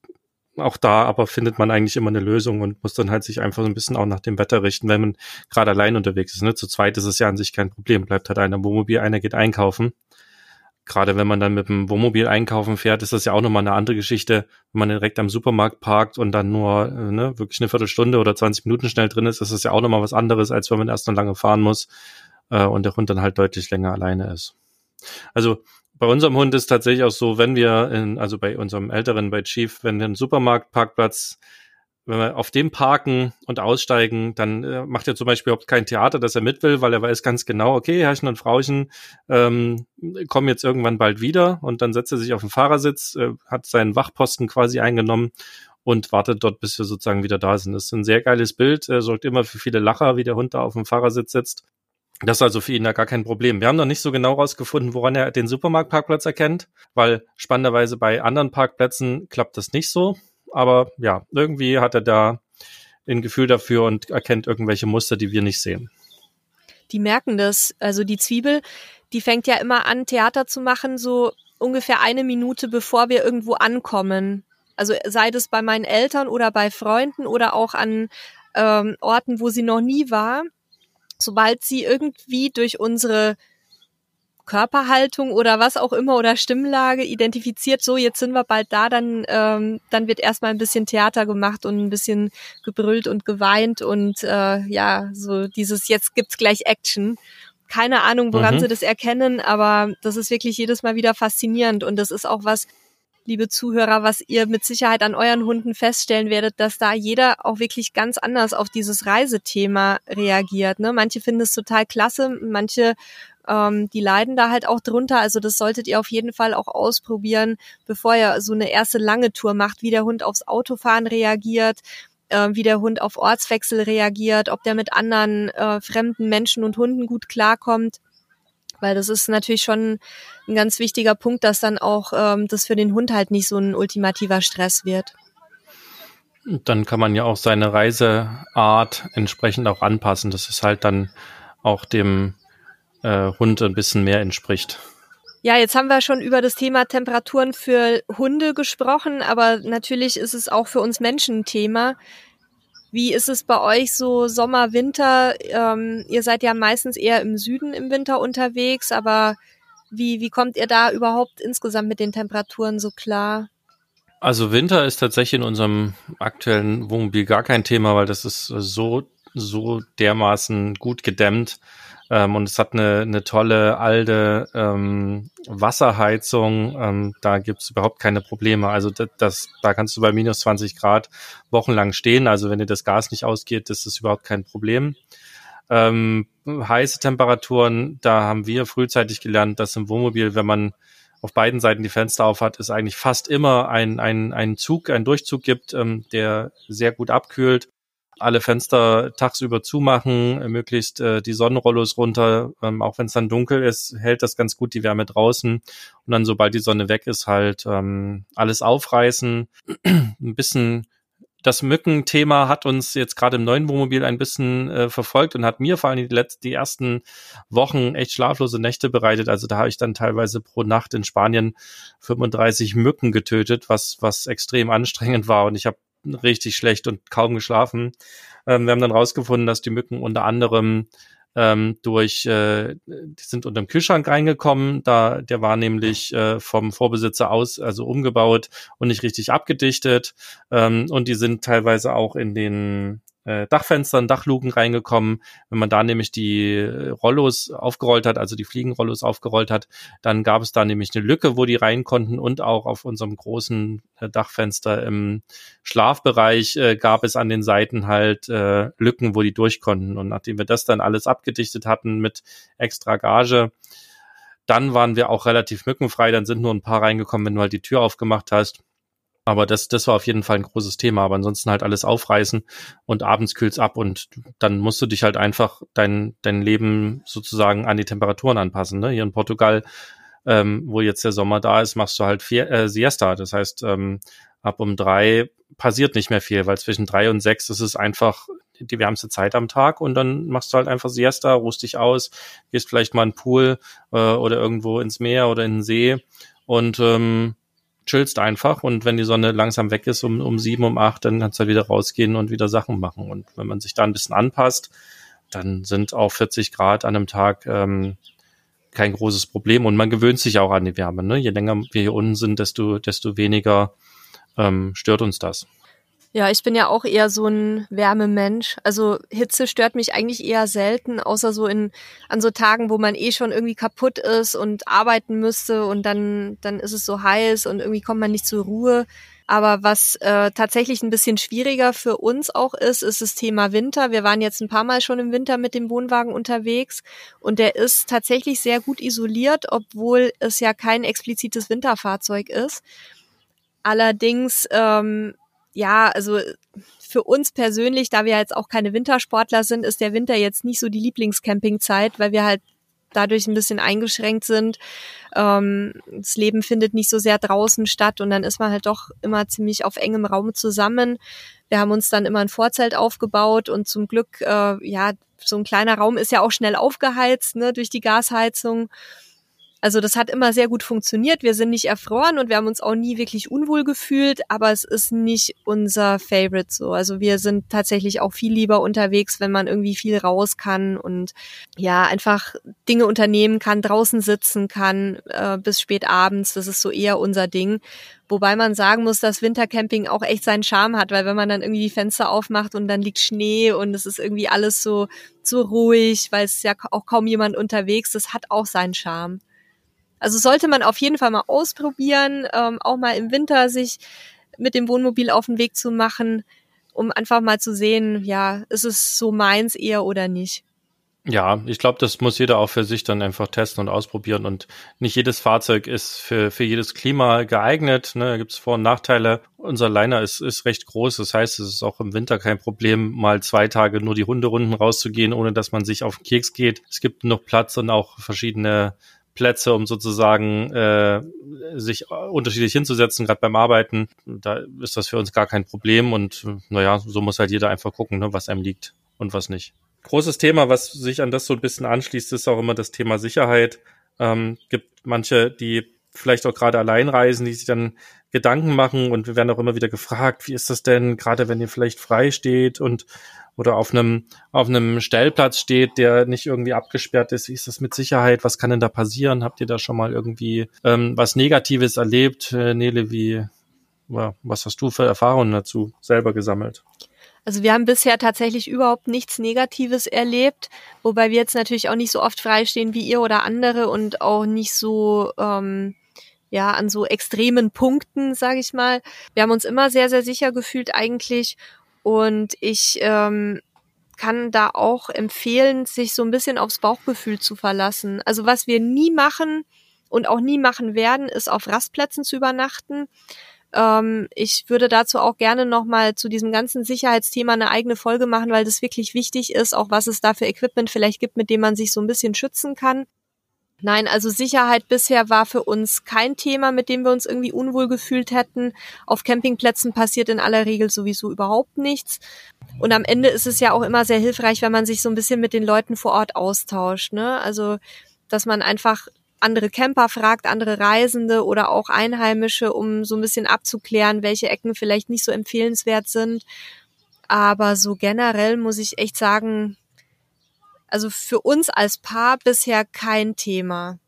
[SPEAKER 2] auch da aber findet man eigentlich immer eine Lösung und muss dann halt sich einfach so ein bisschen auch nach dem Wetter richten, wenn man gerade allein unterwegs ist. Ne? Zu zweit ist es ja an sich kein Problem. Bleibt halt einer im Wohnmobil, einer geht einkaufen. Gerade wenn man dann mit dem Wohnmobil einkaufen fährt, ist das ja auch nochmal eine andere Geschichte, wenn man direkt am Supermarkt parkt und dann nur äh, ne, wirklich eine Viertelstunde oder 20 Minuten schnell drin ist, ist das ja auch nochmal was anderes, als wenn man erst noch lange fahren muss äh, und der Hund dann halt deutlich länger alleine ist. Also bei unserem Hund ist tatsächlich auch so, wenn wir in, also bei unserem Älteren, bei Chief, wenn wir einen Supermarktparkplatz, wenn wir auf dem parken und aussteigen, dann äh, macht er zum Beispiel überhaupt kein Theater, dass er mit will, weil er weiß ganz genau, okay, Herrchen und Frauchen ähm, kommen jetzt irgendwann bald wieder und dann setzt er sich auf den Fahrersitz, äh, hat seinen Wachposten quasi eingenommen und wartet dort, bis wir sozusagen wieder da sind. Das ist ein sehr geiles Bild, er sorgt immer für viele Lacher, wie der Hund da auf dem Fahrersitz sitzt. Das ist also für ihn da gar kein Problem. Wir haben noch nicht so genau rausgefunden, woran er den Supermarktparkplatz erkennt, weil spannenderweise bei anderen Parkplätzen klappt das nicht so. Aber ja, irgendwie hat er da ein Gefühl dafür und erkennt irgendwelche Muster, die wir nicht sehen.
[SPEAKER 1] Die merken das. Also die Zwiebel, die fängt ja immer an, Theater zu machen, so ungefähr eine Minute bevor wir irgendwo ankommen. Also sei das bei meinen Eltern oder bei Freunden oder auch an ähm, Orten, wo sie noch nie war sobald sie irgendwie durch unsere Körperhaltung oder was auch immer oder Stimmlage identifiziert, so jetzt sind wir bald da, dann, ähm, dann wird erstmal ein bisschen Theater gemacht und ein bisschen gebrüllt und geweint und äh, ja, so dieses jetzt gibt's gleich Action. Keine Ahnung, woran mhm. sie das erkennen, aber das ist wirklich jedes Mal wieder faszinierend und das ist auch was, liebe Zuhörer, was ihr mit Sicherheit an euren Hunden feststellen werdet, dass da jeder auch wirklich ganz anders auf dieses Reisethema reagiert. Ne? Manche finden es total klasse, manche ähm, die leiden da halt auch drunter. Also das solltet ihr auf jeden Fall auch ausprobieren, bevor ihr so eine erste lange Tour macht, wie der Hund aufs Autofahren reagiert, äh, wie der Hund auf Ortswechsel reagiert, ob der mit anderen äh, fremden Menschen und Hunden gut klarkommt. Weil das ist natürlich schon ein ganz wichtiger Punkt, dass dann auch ähm, das für den Hund halt nicht so ein ultimativer Stress wird.
[SPEAKER 2] Dann kann man ja auch seine Reiseart entsprechend auch anpassen, dass es halt dann auch dem äh, Hund ein bisschen mehr entspricht.
[SPEAKER 1] Ja, jetzt haben wir schon über das Thema Temperaturen für Hunde gesprochen, aber natürlich ist es auch für uns Menschen ein Thema. Wie ist es bei euch so Sommer, Winter? Ähm, ihr seid ja meistens eher im Süden im Winter unterwegs, aber wie, wie kommt ihr da überhaupt insgesamt mit den Temperaturen so klar?
[SPEAKER 2] Also Winter ist tatsächlich in unserem aktuellen Wohnmobil gar kein Thema, weil das ist so, so dermaßen gut gedämmt, Ähm, und es hat eine, eine tolle alte ähm, Wasserheizung. Ähm, da gibt's überhaupt keine Probleme. Also das, das, da kannst du bei minus 20 Grad wochenlang stehen. Also wenn dir das Gas nicht ausgeht, das ist überhaupt kein Problem. Ähm, heiße Temperaturen, da haben wir frühzeitig gelernt, dass im Wohnmobil, wenn man auf beiden Seiten die Fenster auf hat, es eigentlich fast immer ein, ein, ein Zug, ein Durchzug gibt, ähm, der sehr gut abkühlt. Alle Fenster tagsüber zumachen, möglichst äh, die Sonnenrollos runter, ähm, auch wenn es dann dunkel ist, hält das ganz gut die Wärme draußen. Und dann, sobald die Sonne weg ist, halt ähm, alles aufreißen, ein bisschen das Mückenthema hat uns jetzt gerade im neuen Wohnmobil ein bisschen äh, verfolgt und hat mir vor allem die, letzten, die ersten Wochen echt schlaflose Nächte bereitet. Also da habe ich dann teilweise pro Nacht in Spanien 35 Mücken getötet, was, was extrem anstrengend war und ich habe richtig schlecht und kaum geschlafen. Ähm, wir haben dann rausgefunden, dass die Mücken unter anderem ähm, durch, äh, die sind unter dem Kühlschrank reingekommen, da der war nämlich äh, vom Vorbesitzer aus, also umgebaut und nicht richtig abgedichtet. Ähm, und die sind teilweise auch in den äh, Dachfenstern, Dachluken reingekommen. Wenn man da nämlich die Rollos aufgerollt hat, also die Fliegenrollos aufgerollt hat, dann gab es da nämlich eine Lücke, wo die rein konnten und auch auf unserem großen äh, Dachfenster im Schlafbereich äh, gab es an den Seiten halt äh, Lücken, wo die durch konnten. Und nachdem wir das dann alles abgedichtet hatten mit extra Gage, dann waren wir auch relativ mückenfrei. Dann sind nur ein paar reingekommen, wenn du halt die Tür aufgemacht hast. Aber das, das war auf jeden Fall ein großes Thema. Aber ansonsten halt alles aufreißen und abends kühlt's ab und dann musst du dich halt einfach dein, dein Leben sozusagen an die Temperaturen anpassen. Ne? Hier in Portugal, ähm, wo jetzt der Sommer da ist, machst du halt vier, äh, Siesta. Das heißt, ähm, ab um drei passiert nicht mehr viel, weil zwischen drei und sechs ist es einfach die wärmste Zeit am Tag und dann machst du halt einfach Siesta, ruhst dich aus, gehst vielleicht mal in den Pool äh, oder irgendwo ins Meer oder in den See und ähm, chillst einfach und wenn die Sonne langsam weg ist um, um sieben, um acht, dann kannst du halt wieder rausgehen und wieder Sachen machen. Und wenn man sich da ein bisschen anpasst, dann sind auch 40 Grad an einem Tag ähm, kein großes Problem und man gewöhnt sich auch an die Wärme. Ne? Je länger wir hier unten sind, desto, desto weniger ähm, stört uns das.
[SPEAKER 1] Ja, ich bin ja auch eher so ein Wärmemensch. Also Hitze stört mich eigentlich eher selten, außer so in an so Tagen, wo man eh schon irgendwie kaputt ist und arbeiten müsste und dann dann ist es so heiß und irgendwie kommt man nicht zur Ruhe. Aber was äh, tatsächlich ein bisschen schwieriger für uns auch ist, ist das Thema Winter. Wir waren jetzt ein paar Mal schon im Winter mit dem Wohnwagen unterwegs und der ist tatsächlich sehr gut isoliert, obwohl es ja kein explizites Winterfahrzeug ist. Allerdings ähm, ja, also für uns persönlich, da wir jetzt auch keine Wintersportler sind, ist der Winter jetzt nicht so die Lieblingscampingzeit, weil wir halt dadurch ein bisschen eingeschränkt sind. Ähm, das Leben findet nicht so sehr draußen statt und dann ist man halt doch immer ziemlich auf engem Raum zusammen. Wir haben uns dann immer ein Vorzelt aufgebaut und zum Glück, äh, ja, so ein kleiner Raum ist ja auch schnell aufgeheizt ne, durch die Gasheizung. Also das hat immer sehr gut funktioniert. Wir sind nicht erfroren und wir haben uns auch nie wirklich unwohl gefühlt, aber es ist nicht unser Favorite so. Also wir sind tatsächlich auch viel lieber unterwegs, wenn man irgendwie viel raus kann und ja, einfach Dinge unternehmen kann, draußen sitzen kann äh, bis spät abends. Das ist so eher unser Ding. Wobei man sagen muss, dass Wintercamping auch echt seinen Charme hat, weil wenn man dann irgendwie die Fenster aufmacht und dann liegt Schnee und es ist irgendwie alles so, so ruhig, weil es ist ja auch kaum jemand unterwegs, das hat auch seinen Charme. Also sollte man auf jeden Fall mal ausprobieren, ähm, auch mal im Winter sich mit dem Wohnmobil auf den Weg zu machen, um einfach mal zu sehen, ja, ist es so meins eher oder nicht.
[SPEAKER 2] Ja, ich glaube, das muss jeder auch für sich dann einfach testen und ausprobieren. Und nicht jedes Fahrzeug ist für, für jedes Klima geeignet. Ne? Da gibt es Vor- und Nachteile. Unser Liner ist, ist recht groß. Das heißt, es ist auch im Winter kein Problem, mal zwei Tage nur die Hunderunden rauszugehen, ohne dass man sich auf den Keks geht. Es gibt noch Platz und auch verschiedene Plätze, um sozusagen äh, sich unterschiedlich hinzusetzen, gerade beim Arbeiten. Da ist das für uns gar kein Problem und naja, so muss halt jeder einfach gucken, ne, was einem liegt und was nicht. Großes Thema, was sich an das so ein bisschen anschließt, ist auch immer das Thema Sicherheit. Ähm, gibt manche, die vielleicht auch gerade allein reisen, die sich dann Gedanken machen und wir werden auch immer wieder gefragt, wie ist das denn, gerade wenn ihr vielleicht frei steht und oder auf einem, auf einem Stellplatz steht, der nicht irgendwie abgesperrt ist. Wie ist das mit Sicherheit? Was kann denn da passieren? Habt ihr da schon mal irgendwie ähm, was Negatives erlebt? Äh, Nele, wie, was hast du für Erfahrungen dazu selber gesammelt?
[SPEAKER 1] Also wir haben bisher tatsächlich überhaupt nichts Negatives erlebt, wobei wir jetzt natürlich auch nicht so oft freistehen wie ihr oder andere und auch nicht so ähm, ja an so extremen Punkten, sage ich mal. Wir haben uns immer sehr sehr sicher gefühlt eigentlich und ich ähm, kann da auch empfehlen, sich so ein bisschen aufs Bauchgefühl zu verlassen. Also was wir nie machen und auch nie machen werden, ist auf Rastplätzen zu übernachten. Ähm, ich würde dazu auch gerne nochmal zu diesem ganzen Sicherheitsthema eine eigene Folge machen, weil das wirklich wichtig ist, auch was es da für Equipment vielleicht gibt, mit dem man sich so ein bisschen schützen kann. Nein, also Sicherheit bisher war für uns kein Thema, mit dem wir uns irgendwie unwohl gefühlt hätten. Auf Campingplätzen passiert in aller Regel sowieso überhaupt nichts. Und am Ende ist es ja auch immer sehr hilfreich, wenn man sich so ein bisschen mit den Leuten vor Ort austauscht. Ne? Also, dass man einfach andere Camper fragt, andere Reisende oder auch Einheimische, um so ein bisschen abzuklären, welche Ecken vielleicht nicht so empfehlenswert sind. Aber so generell muss ich echt sagen, also für uns als Paar bisher kein Thema.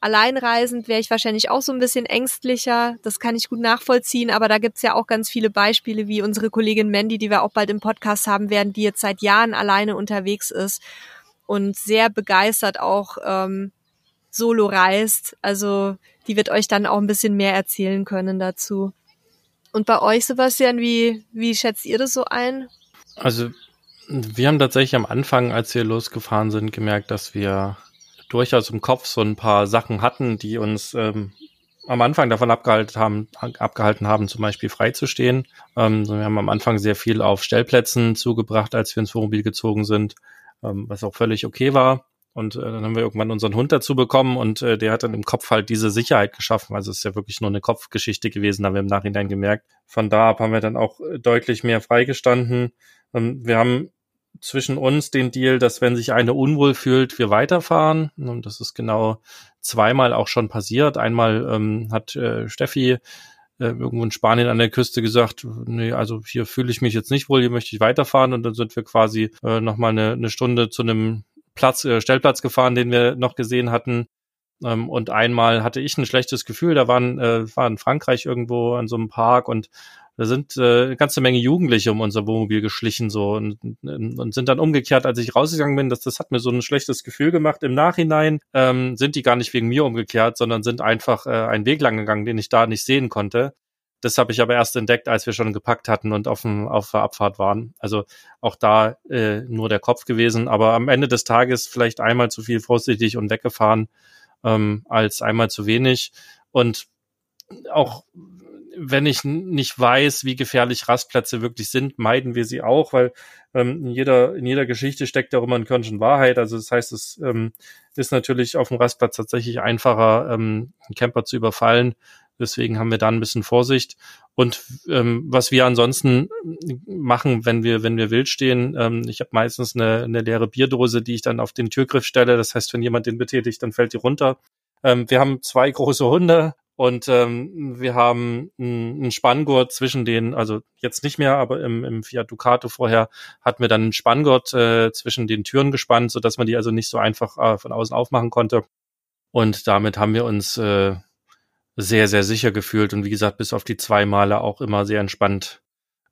[SPEAKER 1] Alleinreisend wäre ich wahrscheinlich auch so ein bisschen ängstlicher. Das kann ich gut nachvollziehen, aber da gibt's ja auch ganz viele Beispiele, wie unsere Kollegin Mandy, die wir auch bald im Podcast haben werden, die jetzt seit Jahren alleine unterwegs ist und sehr begeistert auch ähm, solo reist. Also die wird euch dann auch ein bisschen mehr erzählen können dazu. Und bei euch, Sebastian, wie, wie schätzt ihr das so ein?
[SPEAKER 2] Also wir haben tatsächlich am Anfang, als wir losgefahren sind, gemerkt, dass wir durchaus im Kopf so ein paar Sachen hatten, die uns ähm, am Anfang davon abgehalten haben, abgehalten haben, zum Beispiel freizustehen. Ähm, wir haben am Anfang sehr viel auf Stellplätzen zugebracht, als wir ins Wohnmobil gezogen sind, ähm, was auch völlig okay war. Und äh, dann haben wir irgendwann unseren Hund dazu bekommen und äh, der hat dann im Kopf halt diese Sicherheit geschaffen. Also es ist ja wirklich nur eine Kopfgeschichte gewesen, haben wir im Nachhinein gemerkt. Von da ab haben wir dann auch äh, deutlich mehr freigestanden. Ähm, wir haben zwischen uns den Deal, dass wenn sich eine unwohl fühlt, wir weiterfahren. Und das ist genau zweimal auch schon passiert. Einmal ähm, hat äh, Steffi äh, irgendwo in Spanien an der Küste gesagt, nee, also hier fühle ich mich jetzt nicht wohl, hier möchte ich weiterfahren. Und dann sind wir quasi äh, nochmal eine, eine Stunde zu einem Platz, äh, Stellplatz gefahren, den wir noch gesehen hatten. Ähm, und einmal hatte ich ein schlechtes Gefühl, da waren, äh, war in Frankreich irgendwo an so einem Park und da sind äh, eine ganze Menge Jugendliche um unser Wohnmobil geschlichen so und, und sind dann umgekehrt, als ich rausgegangen bin, das, das hat mir so ein schlechtes Gefühl gemacht. Im Nachhinein ähm, sind die gar nicht wegen mir umgekehrt, sondern sind einfach äh, einen Weg lang gegangen, den ich da nicht sehen konnte. Das habe ich aber erst entdeckt, als wir schon gepackt hatten und auf, dem, auf der Abfahrt waren. Also auch da äh, nur der Kopf gewesen, aber am Ende des Tages vielleicht einmal zu viel vorsichtig und weggefahren ähm, als einmal zu wenig. Und auch wenn ich nicht weiß, wie gefährlich Rastplätze wirklich sind, meiden wir sie auch, weil ähm, in, jeder, in jeder Geschichte steckt auch immer ein Körnchen Wahrheit. Also das heißt, es ähm, ist natürlich auf dem Rastplatz tatsächlich einfacher, ähm, einen Camper zu überfallen. Deswegen haben wir da ein bisschen Vorsicht. Und ähm, was wir ansonsten machen, wenn wir, wenn wir wild stehen, ähm, ich habe meistens eine, eine leere Bierdose, die ich dann auf den Türgriff stelle. Das heißt, wenn jemand den betätigt, dann fällt die runter. Ähm, wir haben zwei große Hunde, und ähm, wir haben einen Spanngurt zwischen den, also jetzt nicht mehr, aber im, im Fiat Ducato vorher hatten wir dann einen Spanngurt äh, zwischen den Türen gespannt, so dass man die also nicht so einfach äh, von außen aufmachen konnte. Und damit haben wir uns äh, sehr, sehr sicher gefühlt und wie gesagt, bis auf die zwei Male auch immer sehr entspannt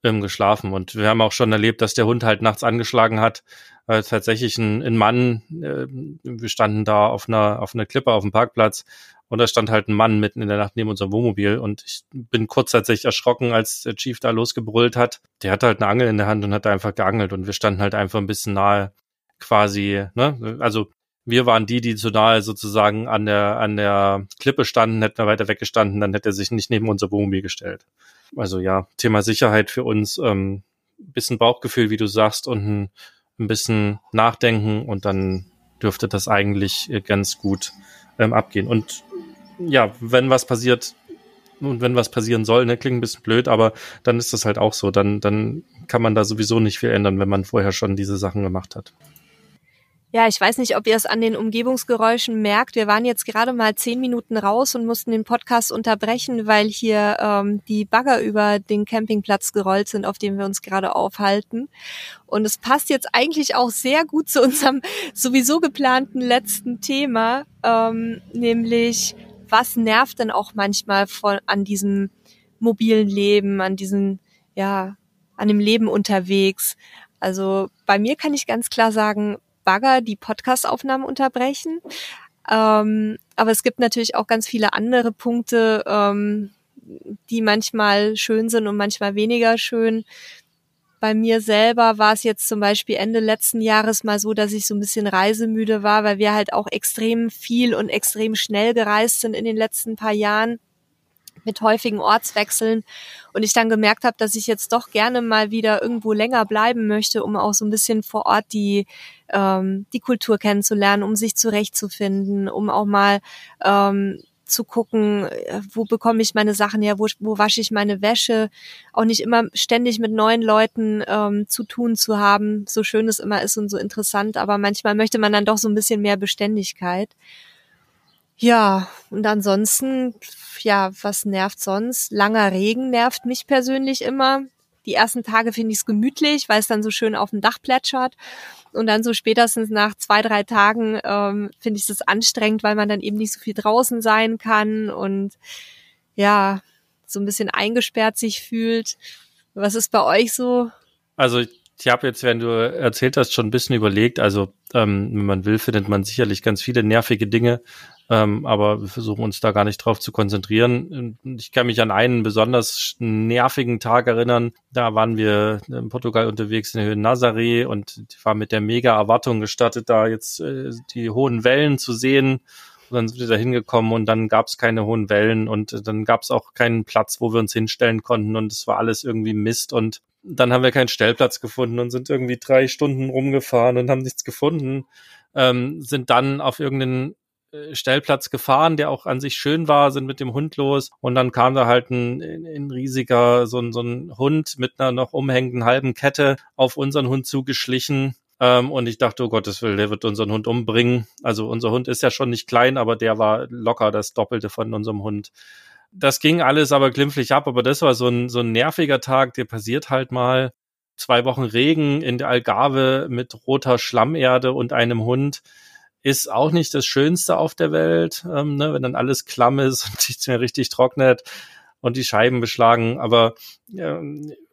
[SPEAKER 2] ähm, geschlafen. Und wir haben auch schon erlebt, dass der Hund halt nachts angeschlagen hat. Äh, tatsächlich ein, ein Mann, äh, wir standen da auf einer, auf einer Klippe auf dem Parkplatz und da stand halt ein Mann mitten in der Nacht neben unserem Wohnmobil und ich bin kurz tatsächlich erschrocken, als der Chief da losgebrüllt hat. Der hatte halt eine Angel in der Hand und hat einfach geangelt und wir standen halt einfach ein bisschen nahe quasi, ne? Also wir waren die, die zu nahe sozusagen an der, an der Klippe standen, hätten wir weiter weggestanden, dann hätte er sich nicht neben unser Wohnmobil gestellt. Also ja, Thema Sicherheit für uns, ähm, bisschen Bauchgefühl, wie du sagst, und ein, ein bisschen Nachdenken und dann dürfte das eigentlich äh, ganz gut ähm, abgehen. Und ja, wenn was passiert und wenn was passieren soll, ne, klingt ein bisschen blöd, aber dann ist das halt auch so. Dann, dann kann man da sowieso nicht viel ändern, wenn man vorher schon diese Sachen gemacht hat.
[SPEAKER 1] Ja, ich weiß nicht, ob ihr es an den Umgebungsgeräuschen merkt. Wir waren jetzt gerade mal zehn Minuten raus und mussten den Podcast unterbrechen, weil hier ähm, die Bagger über den Campingplatz gerollt sind, auf dem wir uns gerade aufhalten. Und es passt jetzt eigentlich auch sehr gut zu unserem sowieso geplanten letzten Thema, ähm, nämlich was nervt denn auch manchmal von, an diesem mobilen Leben, an diesen ja an dem Leben unterwegs. Also bei mir kann ich ganz klar sagen, Bagger die Podcastaufnahmen unterbrechen. Ähm, aber es gibt natürlich auch ganz viele andere Punkte, ähm, die manchmal schön sind und manchmal weniger schön. Bei mir selber war es jetzt zum Beispiel Ende letzten Jahres mal so, dass ich so ein bisschen reisemüde war, weil wir halt auch extrem viel und extrem schnell gereist sind in den letzten paar Jahren mit häufigen Ortswechseln und ich dann gemerkt habe, dass ich jetzt doch gerne mal wieder irgendwo länger bleiben möchte, um auch so ein bisschen vor Ort die ähm, die Kultur kennenzulernen, um sich zurechtzufinden, um auch mal ähm, zu gucken, äh, wo bekomme ich meine Sachen her, wo, wo wasche ich meine Wäsche, auch nicht immer ständig mit neuen Leuten ähm, zu tun zu haben, so schön es immer ist und so interessant, aber manchmal möchte man dann doch so ein bisschen mehr Beständigkeit. Ja, und ansonsten, ja, was nervt sonst? Langer Regen nervt mich persönlich immer. Die ersten Tage finde ich es gemütlich, weil es dann so schön auf dem Dach plätschert. Und dann so spätestens nach zwei, drei Tagen ähm, finde ich das anstrengend, weil man dann eben nicht so viel draußen sein kann und ja, so ein bisschen eingesperrt sich fühlt. Was ist bei euch so?
[SPEAKER 2] Also ich habe jetzt, wenn du erzählt hast, schon ein bisschen überlegt. Also ähm, wenn man will, findet man sicherlich ganz viele nervige Dinge. Ähm, aber wir versuchen uns da gar nicht drauf zu konzentrieren. Ich kann mich an einen besonders nervigen Tag erinnern. Da waren wir in Portugal unterwegs in der Höhe Nazaré und ich war mit der mega Erwartung gestattet, da jetzt äh, die hohen Wellen zu sehen. Und dann sind wir da hingekommen und dann gab es keine hohen Wellen und dann gab es auch keinen Platz, wo wir uns hinstellen konnten und es war alles irgendwie Mist und dann haben wir keinen Stellplatz gefunden und sind irgendwie drei Stunden rumgefahren und haben nichts gefunden. Ähm, sind dann auf irgendeinen Stellplatz gefahren, der auch an sich schön war, sind mit dem Hund los und dann kam da halt ein, ein riesiger, so ein, so ein Hund mit einer noch umhängenden halben Kette auf unseren Hund zugeschlichen. Ähm, und ich dachte, oh Gottes Willen, der wird unseren Hund umbringen. Also unser Hund ist ja schon nicht klein, aber der war locker das Doppelte von unserem Hund. Das ging alles aber glimpflich ab, aber das war so ein, so ein nerviger Tag, der passiert halt mal. Zwei Wochen Regen in der Algarve mit roter Schlammerde und einem Hund ist auch nicht das Schönste auf der Welt, ähm, ne, wenn dann alles klamm ist und nichts mehr richtig trocknet und die Scheiben beschlagen. Aber äh,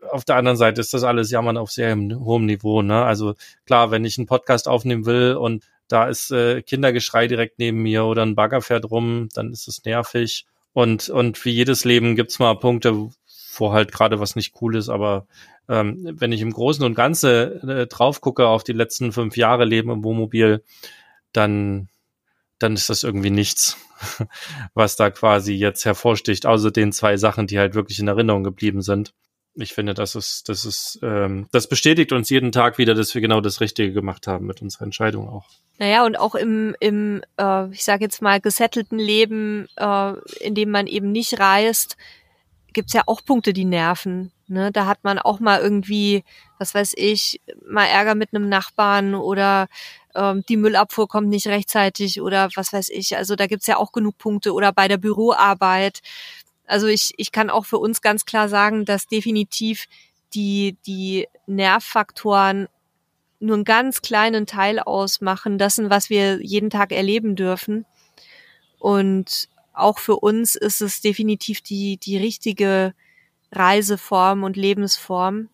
[SPEAKER 2] auf der anderen Seite ist das alles Jammern auf sehr hohem Niveau. Ne? Also klar, wenn ich einen Podcast aufnehmen will und da ist äh, Kindergeschrei direkt neben mir oder ein Bagger fährt rum, dann ist es nervig. Und, und wie jedes Leben gibt's mal Punkte, wo halt gerade was nicht cool ist, aber ähm, wenn ich im Großen und Ganzen äh, drauf gucke auf die letzten fünf Jahre Leben im Wohnmobil, dann, dann ist das irgendwie nichts, was da quasi jetzt hervorsticht, außer den zwei Sachen, die halt wirklich in Erinnerung geblieben sind. Ich finde, das ist, das ist, ähm, das bestätigt uns jeden Tag wieder, dass wir genau das Richtige gemacht haben mit unserer Entscheidung auch.
[SPEAKER 1] Naja, und auch im, im äh, ich sage jetzt mal, gesettelten Leben, äh, in dem man eben nicht reist, gibt's ja auch Punkte, die nerven. Ne? Da hat man auch mal irgendwie, was weiß ich, mal Ärger mit einem Nachbarn oder ähm, die Müllabfuhr kommt nicht rechtzeitig oder was weiß ich. Also da gibt's ja auch genug Punkte oder bei der Büroarbeit. Also ich, ich kann auch für uns ganz klar sagen, dass definitiv die, die Nervfaktoren nur einen ganz kleinen Teil ausmachen, dessen, was wir jeden Tag erleben dürfen. Und auch für uns ist es definitiv die, die richtige Reiseform und Lebensform.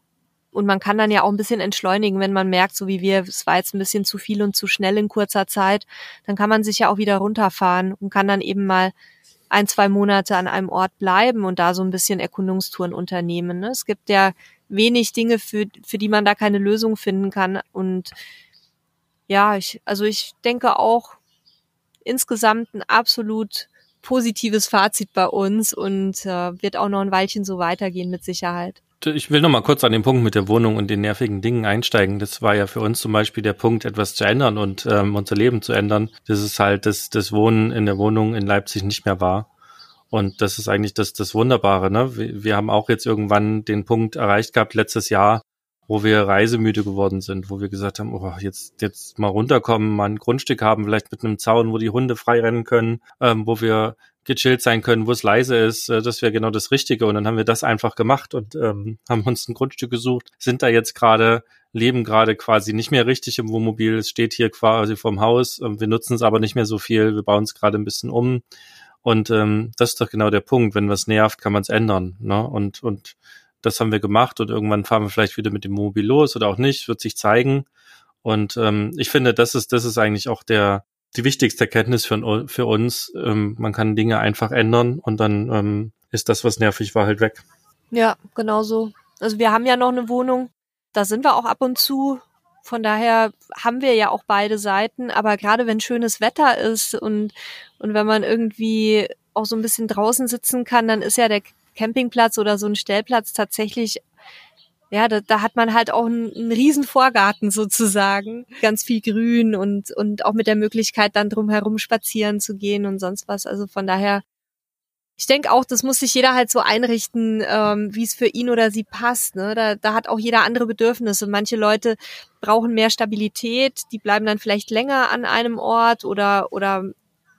[SPEAKER 1] Und man kann dann ja auch ein bisschen entschleunigen, wenn man merkt, so wie wir, es war jetzt ein bisschen zu viel und zu schnell in kurzer Zeit, dann kann man sich ja auch wieder runterfahren und kann dann eben mal ein, zwei Monate an einem Ort bleiben und da so ein bisschen Erkundungstouren unternehmen. Ne? Es gibt ja wenig Dinge, für, für die man da keine Lösung finden kann. Und ja, ich, also ich denke auch insgesamt ein absolut positives Fazit bei uns und äh, wird auch noch ein Weilchen so weitergehen mit Sicherheit.
[SPEAKER 2] Ich will noch mal kurz an den Punkt mit der Wohnung und den nervigen Dingen einsteigen. Das war ja für uns zum Beispiel der Punkt, etwas zu ändern und ähm, unser Leben zu ändern. Das ist halt, dass das Wohnen in der Wohnung in Leipzig nicht mehr war. Und das ist eigentlich das, das Wunderbare. Ne? Wir, wir haben auch jetzt irgendwann den Punkt erreicht gehabt letztes Jahr, wo wir reisemüde geworden sind, wo wir gesagt haben, oh, jetzt, jetzt mal runterkommen, mal ein Grundstück haben, vielleicht mit einem Zaun, wo die Hunde frei rennen können, ähm, wo wir gechillt sein können, wo es leise ist, äh, das wäre genau das Richtige. Und dann haben wir das einfach gemacht und ähm, haben uns ein Grundstück gesucht, sind da jetzt gerade, leben gerade quasi nicht mehr richtig im Wohnmobil. Es steht hier quasi vorm Haus. Ähm, wir nutzen es aber nicht mehr so viel. Wir bauen es gerade ein bisschen um. Und ähm, das ist doch genau der Punkt. Wenn was nervt, kann man es ändern. Ne? Und, und das haben wir gemacht und irgendwann fahren wir vielleicht wieder mit dem Mobil los oder auch nicht, wird sich zeigen. Und ähm, ich finde, das ist, das ist eigentlich auch der, die wichtigste Erkenntnis für, für uns. Ähm, man kann Dinge einfach ändern und dann ähm, ist das, was nervig war, halt weg.
[SPEAKER 1] Ja, genau so. Also wir haben ja noch eine Wohnung, da sind wir auch ab und zu. Von daher haben wir ja auch beide Seiten, aber gerade wenn schönes Wetter ist und, und wenn man irgendwie auch so ein bisschen draußen sitzen kann, dann ist ja der Campingplatz oder so ein Stellplatz tatsächlich ja, da, da hat man halt auch einen, einen riesen Vorgarten sozusagen, ganz viel Grün und und auch mit der Möglichkeit dann drumherum spazieren zu gehen und sonst was. Also von daher, ich denke auch, das muss sich jeder halt so einrichten, ähm, wie es für ihn oder sie passt. Ne? Da, da hat auch jeder andere Bedürfnisse. Manche Leute brauchen mehr Stabilität, die bleiben dann vielleicht länger an einem Ort oder oder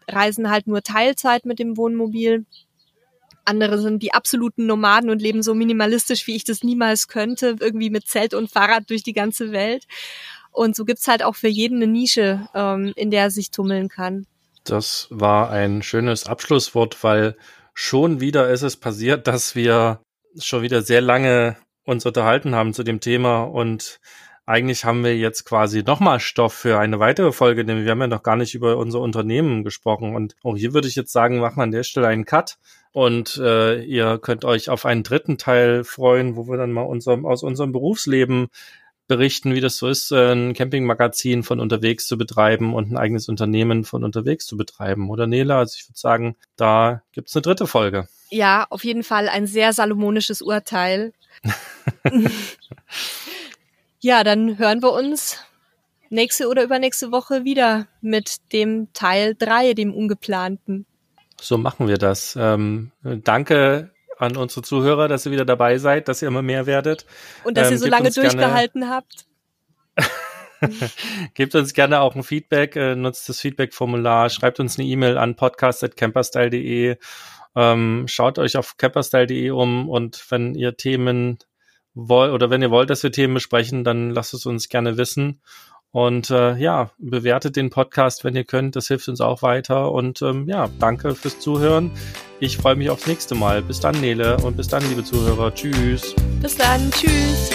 [SPEAKER 1] reisen halt nur Teilzeit mit dem Wohnmobil. Andere sind die absoluten Nomaden und leben so minimalistisch, wie ich das niemals könnte, irgendwie mit Zelt und Fahrrad durch die ganze Welt. Und so gibt's halt auch für jeden eine Nische, ähm, in der er sich tummeln kann.
[SPEAKER 2] Das war ein schönes Abschlusswort, weil schon wieder ist es passiert, dass wir schon wieder sehr lange uns unterhalten haben zu dem Thema und eigentlich haben wir jetzt quasi nochmal Stoff für eine weitere Folge, denn wir haben ja noch gar nicht über unser Unternehmen gesprochen. Und auch hier würde ich jetzt sagen, machen wir an der Stelle einen Cut. Und äh, ihr könnt euch auf einen dritten Teil freuen, wo wir dann mal unserem, aus unserem Berufsleben berichten, wie das so ist, ein Campingmagazin von unterwegs zu betreiben und ein eigenes Unternehmen von unterwegs zu betreiben. Oder Nela? Also ich würde sagen, da gibt's eine dritte Folge.
[SPEAKER 1] Ja, auf jeden Fall ein sehr salomonisches Urteil. Ja, dann hören wir uns nächste oder übernächste Woche wieder mit dem Teil drei, dem ungeplanten.
[SPEAKER 2] So machen wir das. Ähm, danke an unsere Zuhörer, dass ihr wieder dabei seid, dass ihr immer mehr werdet.
[SPEAKER 1] Und dass ähm, ihr so lange durchgehalten gerne, habt.
[SPEAKER 2] Gebt uns gerne auch ein Feedback, äh, nutzt das Feedback-Formular, schreibt uns eine E-Mail an podcast.camperstyle.de, ähm, schaut euch auf camperstyle.de um und wenn ihr Themen wollt oder wenn ihr wollt, dass wir Themen besprechen, dann lasst es uns gerne wissen. Und äh, ja, bewertet den Podcast, wenn ihr könnt. Das hilft uns auch weiter. Und ähm, ja, danke fürs Zuhören. Ich freue mich aufs nächste Mal. Bis dann, Nele. Und bis dann, liebe Zuhörer. Tschüss.
[SPEAKER 1] Bis dann. Tschüss.